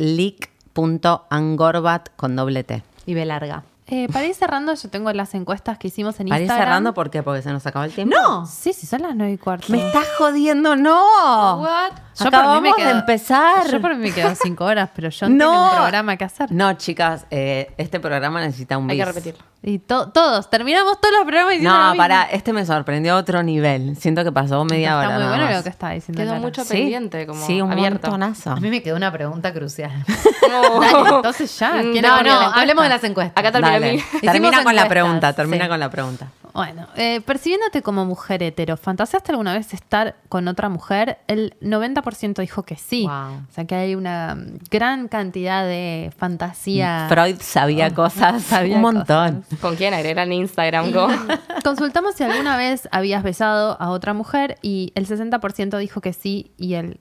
leak.angorbat con doble T. Y ve larga. Eh, para ir cerrando, yo tengo las encuestas que hicimos en Para ir Instagram. cerrando, ¿por qué? Porque se nos acabó el tiempo. ¡No! Sí, sí, son las nueve y cuarto. Me estás jodiendo, no. What? Acabamos de empezar. Yo por mí me quedo cinco horas, pero yo no tengo un programa que hacer. No, chicas, eh, este programa necesita un Hay que bis. repetirlo. Y to- todos, terminamos todos los programas lo No, para, este me sorprendió a otro nivel. Siento que pasó media Está hora. muy nada bueno más. lo que está diciendo. Quedó mucho Sí, pendiente, como sí, un abierto. montonazo. A mí me quedó una pregunta crucial. Dale, entonces ya. ¿quieren no, no, hablemos de las encuestas. Acá terminó Termina Hicimos con la pregunta, termina sí. con la pregunta. Bueno, eh, percibiéndote como mujer hetero, ¿fantaseaste alguna vez estar con otra mujer? El 90% dijo que sí. Wow. O sea que hay una mm, gran cantidad de fantasía. Freud sabía cosas, sabía un montón. ¿Con quién? Agregar en Instagram. Consultamos si alguna vez habías besado a otra mujer y el 60% dijo que sí y el...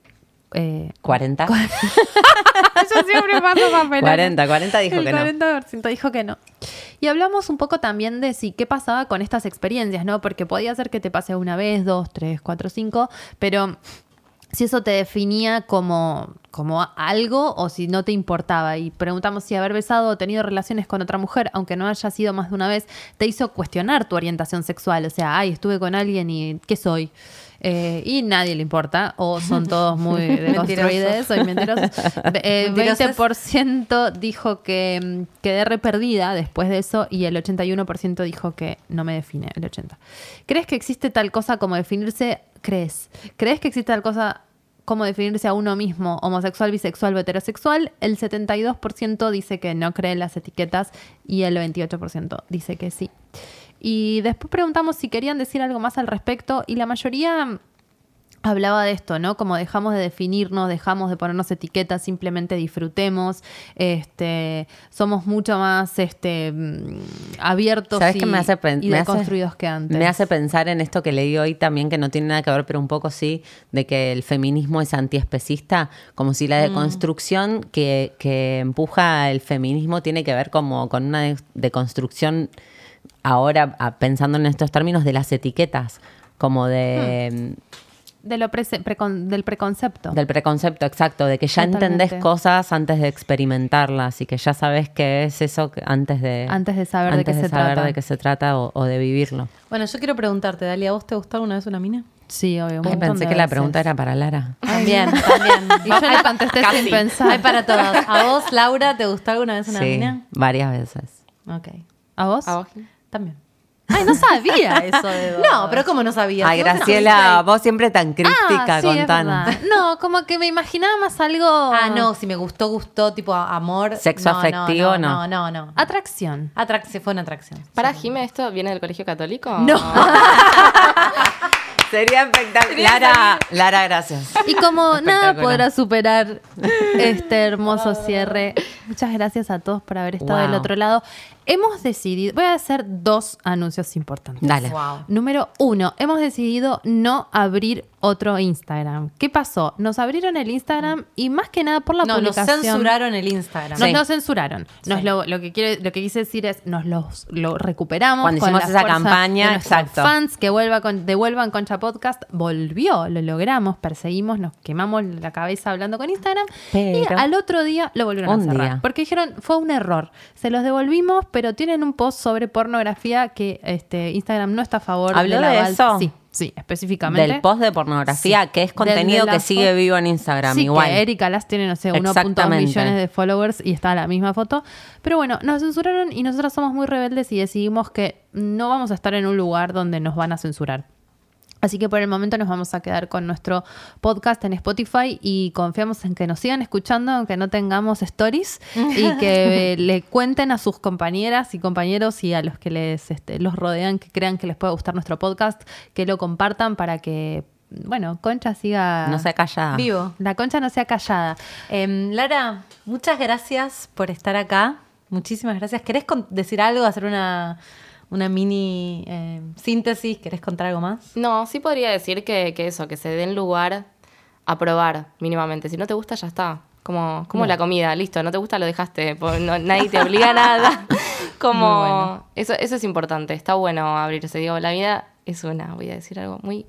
Eh, 40. yo siempre paso papelones. 40, 40 dijo el que no. 40% dijo que no. Y hablamos un poco también de si qué pasaba con estas experiencias, ¿no? Porque podía ser que te pase una vez, dos, tres, cuatro, cinco, pero si eso te definía como, como algo o si no te importaba. Y preguntamos si haber besado o tenido relaciones con otra mujer, aunque no haya sido más de una vez, te hizo cuestionar tu orientación sexual. O sea, ay, estuve con alguien y ¿qué soy? Eh, y nadie le importa, o son todos muy deconstruidos, soy mentiroso. Eh, Mentirosas. 20% dijo que mm, quedé re perdida después de eso y el 81% dijo que no me define, el 80%. ¿Crees que existe tal cosa como definirse? ¿Crees? ¿Crees que existe tal cosa como definirse a uno mismo, homosexual, bisexual o heterosexual? El 72% dice que no cree en las etiquetas y el 28% dice que sí. Y después preguntamos si querían decir algo más al respecto y la mayoría hablaba de esto, ¿no? Como dejamos de definirnos, dejamos de ponernos etiquetas, simplemente disfrutemos, este, somos mucho más este, mm, abiertos ¿Sabes y, qué me hace, y me hace- deconstruidos que antes. Me hace pensar en esto que leí hoy también, que no tiene nada que ver, pero un poco sí, de que el feminismo es antiespecista, como si Mm. la deconstrucción que, que empuja el feminismo tiene que ver como con una de- deconstrucción, ahora a- pensando en estos términos, de las etiquetas, como de... de lo prese- precon- del preconcepto. Del preconcepto, exacto, de que ya Totalmente. entendés cosas antes de experimentarlas y que ya sabes qué es eso antes de, Antes de saber de antes qué se saber trata. de qué se trata o, o de vivirlo. Bueno, yo quiero preguntarte, Dalia, ¿a vos te gustó alguna vez una mina? Sí, obvio. un Ay, montón pensé de que la pregunta era para Lara. También, también. Y yo le contesté sin pensar. Hay para todos. ¿A vos, Laura, te gustó alguna vez una Sí, mina? varias veces. Ok. ¿A vos? ¿A vos? También. Ay, no sabía eso de vos. No, pero ¿cómo no sabías? Ay, Graciela, vos siempre tan críptica, Ah, sí, es contanos. verdad. No, como que me imaginaba más algo... Ah, no, si me gustó, gustó, tipo amor. Sexo no, afectivo, no. no. No, no, no. Atracción. Atrac- fue una atracción. ¿Para Jime esto viene del colegio católico? No. Sería espectacular. Lara, Lara, gracias. Y como nada podrá superar este hermoso cierre, muchas gracias a todos por haber estado Wow. del otro lado. Hemos decidido, voy a hacer dos anuncios importantes. Dale. Wow. Número uno, hemos decidido no abrir otro Instagram. ¿Qué pasó? Nos abrieron el Instagram y más que nada por la No, nos censuraron el Instagram. Nos Sí. lo censuraron. Nos Sí. lo, lo que quiere, lo que quise decir es nos los lo recuperamos. Cuando con hicimos la esa campaña, de exacto. Fans que vuelva con, devuelvan Concha Podcast volvió, lo logramos, perseguimos, nos quemamos la cabeza hablando con Instagram y al otro día lo volvieron a cerrar día. porque dijeron fue un error. Se los devolvimos, pero tienen un post sobre pornografía que este Instagram no está a favor. ¿Habló de aval- eso? Sí, sí, específicamente. Del post de pornografía, Sí. que es contenido de que la sigue vivo en Instagram, Sí, igual. que Erika Las tiene, no sé, 1.2 Exactamente. millones de followers y está la misma foto. Pero bueno, nos censuraron y nosotros somos muy rebeldes y decidimos que no vamos a estar en un lugar donde nos van a censurar. Así que por el momento nos vamos a quedar con nuestro podcast en Spotify y confiamos en que nos sigan escuchando, aunque no tengamos stories, y que eh, le cuenten a sus compañeras y compañeros y a los que les este, los rodean, que crean que les pueda gustar nuestro podcast, que lo compartan para que, bueno, Concha siga... No sea callada. Vivo. La Concha no sea callada. Em, Lara, muchas gracias por estar acá. Muchísimas gracias. ¿Querés con- decir algo, hacer una, una mini eh, síntesis? ¿Querés contar algo más? No, sí podría decir que, que eso, que se den lugar a probar mínimamente. Si no te gusta, ya está. Como, como la comida, listo, no te gusta, lo dejaste. no- nadie te obliga a nada. Como, bueno. eso, eso es importante, está bueno abrirse. Digo, la vida es una, voy a decir algo muy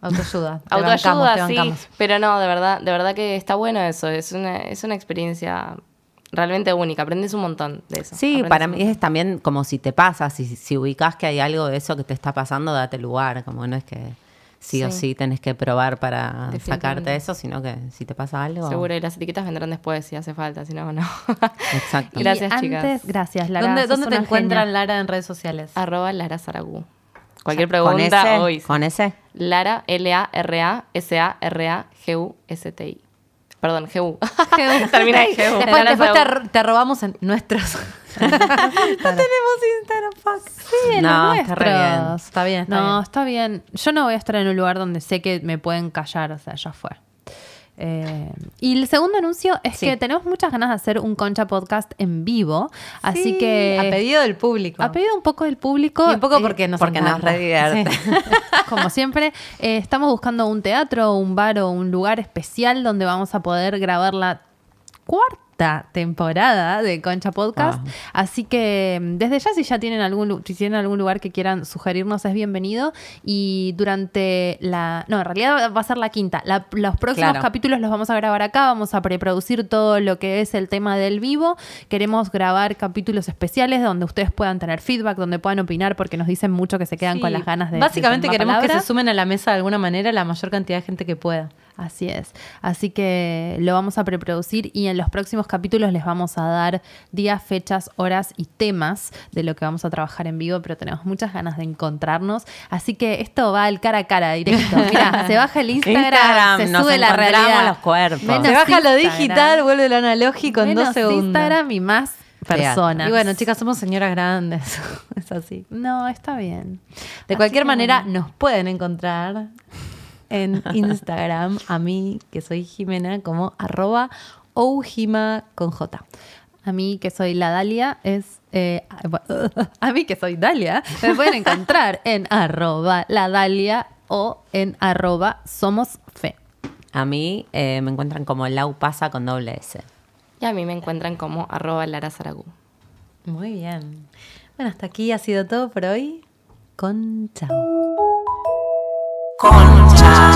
Autoayuda. Autoayuda, bancamos, sí. Pero no, de verdad, de verdad que está bueno eso. Es una, es una experiencia realmente única. Aprendes un montón de eso. Sí, Aprendes para mí es también como si te pasa, si, si ubicás que hay algo de eso que te está pasando, date lugar, como no es que sí, o Sí. tenés que probar para sacarte eso, sino que si te pasa algo. Seguro, y las etiquetas vendrán después si hace falta, si no, no. Exacto. Y Gracias, antes- chicas. Gracias, Lara. ¿Dónde, te encuentran, genia. Lara, en redes sociales? Arroba Lara Saragú. Cualquier ¿Con pregunta ese? hoy. ¿Con ese? Lara, L-A-R-A-S-A-R-A-G-U-S-T-I. Perdón, G-U. Termina ahí, G-U. Después, te, robamos en nuestros. no tenemos Instagram, fuck. Sí, en No, los está re bien. Está bien, está no, bien. está bien. Yo no voy a estar en un lugar donde sé que me pueden callar, o sea, ya fue. Eh, y el segundo anuncio es Sí. que tenemos muchas ganas de hacer un Concha Podcast en vivo. Así Sí, que. A pedido del público. a pedido un poco del público. Y un poco eh, porque nos porque nos encanta. re divierte. Sí. Como siempre, eh, estamos buscando un teatro, un bar o un lugar especial donde vamos a poder grabar la cuarta temporada de Concha Podcast. Wow. Así que mm, desde ya, si ya tienen algún, si tienen algún lugar que quieran sugerirnos, es bienvenido. Y durante la. No, en realidad va a ser la quinta. La- los próximos Claro. capítulos los vamos a grabar acá. Vamos a preproducir todo lo que es el tema del vivo. Queremos grabar capítulos especiales donde ustedes puedan tener feedback, donde puedan opinar, porque nos dicen mucho que se quedan Sí. con las ganas de. Básicamente de queremos que se sumen a la mesa de alguna manera la mayor cantidad de gente que pueda. Así es. Así que lo vamos a preproducir y en los próximos capítulos les vamos a dar días, fechas, horas y temas de lo que vamos a trabajar en vivo, pero tenemos muchas ganas de encontrarnos. Así que esto va al cara a cara directo. Mira, se baja el Instagram, Instagram, se nos sube la realidad. los cuerpos. Menos Se baja lo digital, vuelve lo analógico en Menos dos segundos. Instagram y más personas. Y bueno, chicas, somos señoras grandes. es así. No, está bien. De Así cualquier manera, bueno. nos pueden encontrar en Instagram, a mí, que soy Jimena, como arroba oujima con J. A mí que soy la Dalia es... eh, a mí que soy Dalia, me pueden encontrar en arroba la Dalia o en arroba somos fe. A mí eh, me encuentran como Lau Pasa con doble S. Y a mí me encuentran como arroba Lara Saragú. Muy bien. Bueno, hasta aquí ha sido todo por hoy. Con chao. concha.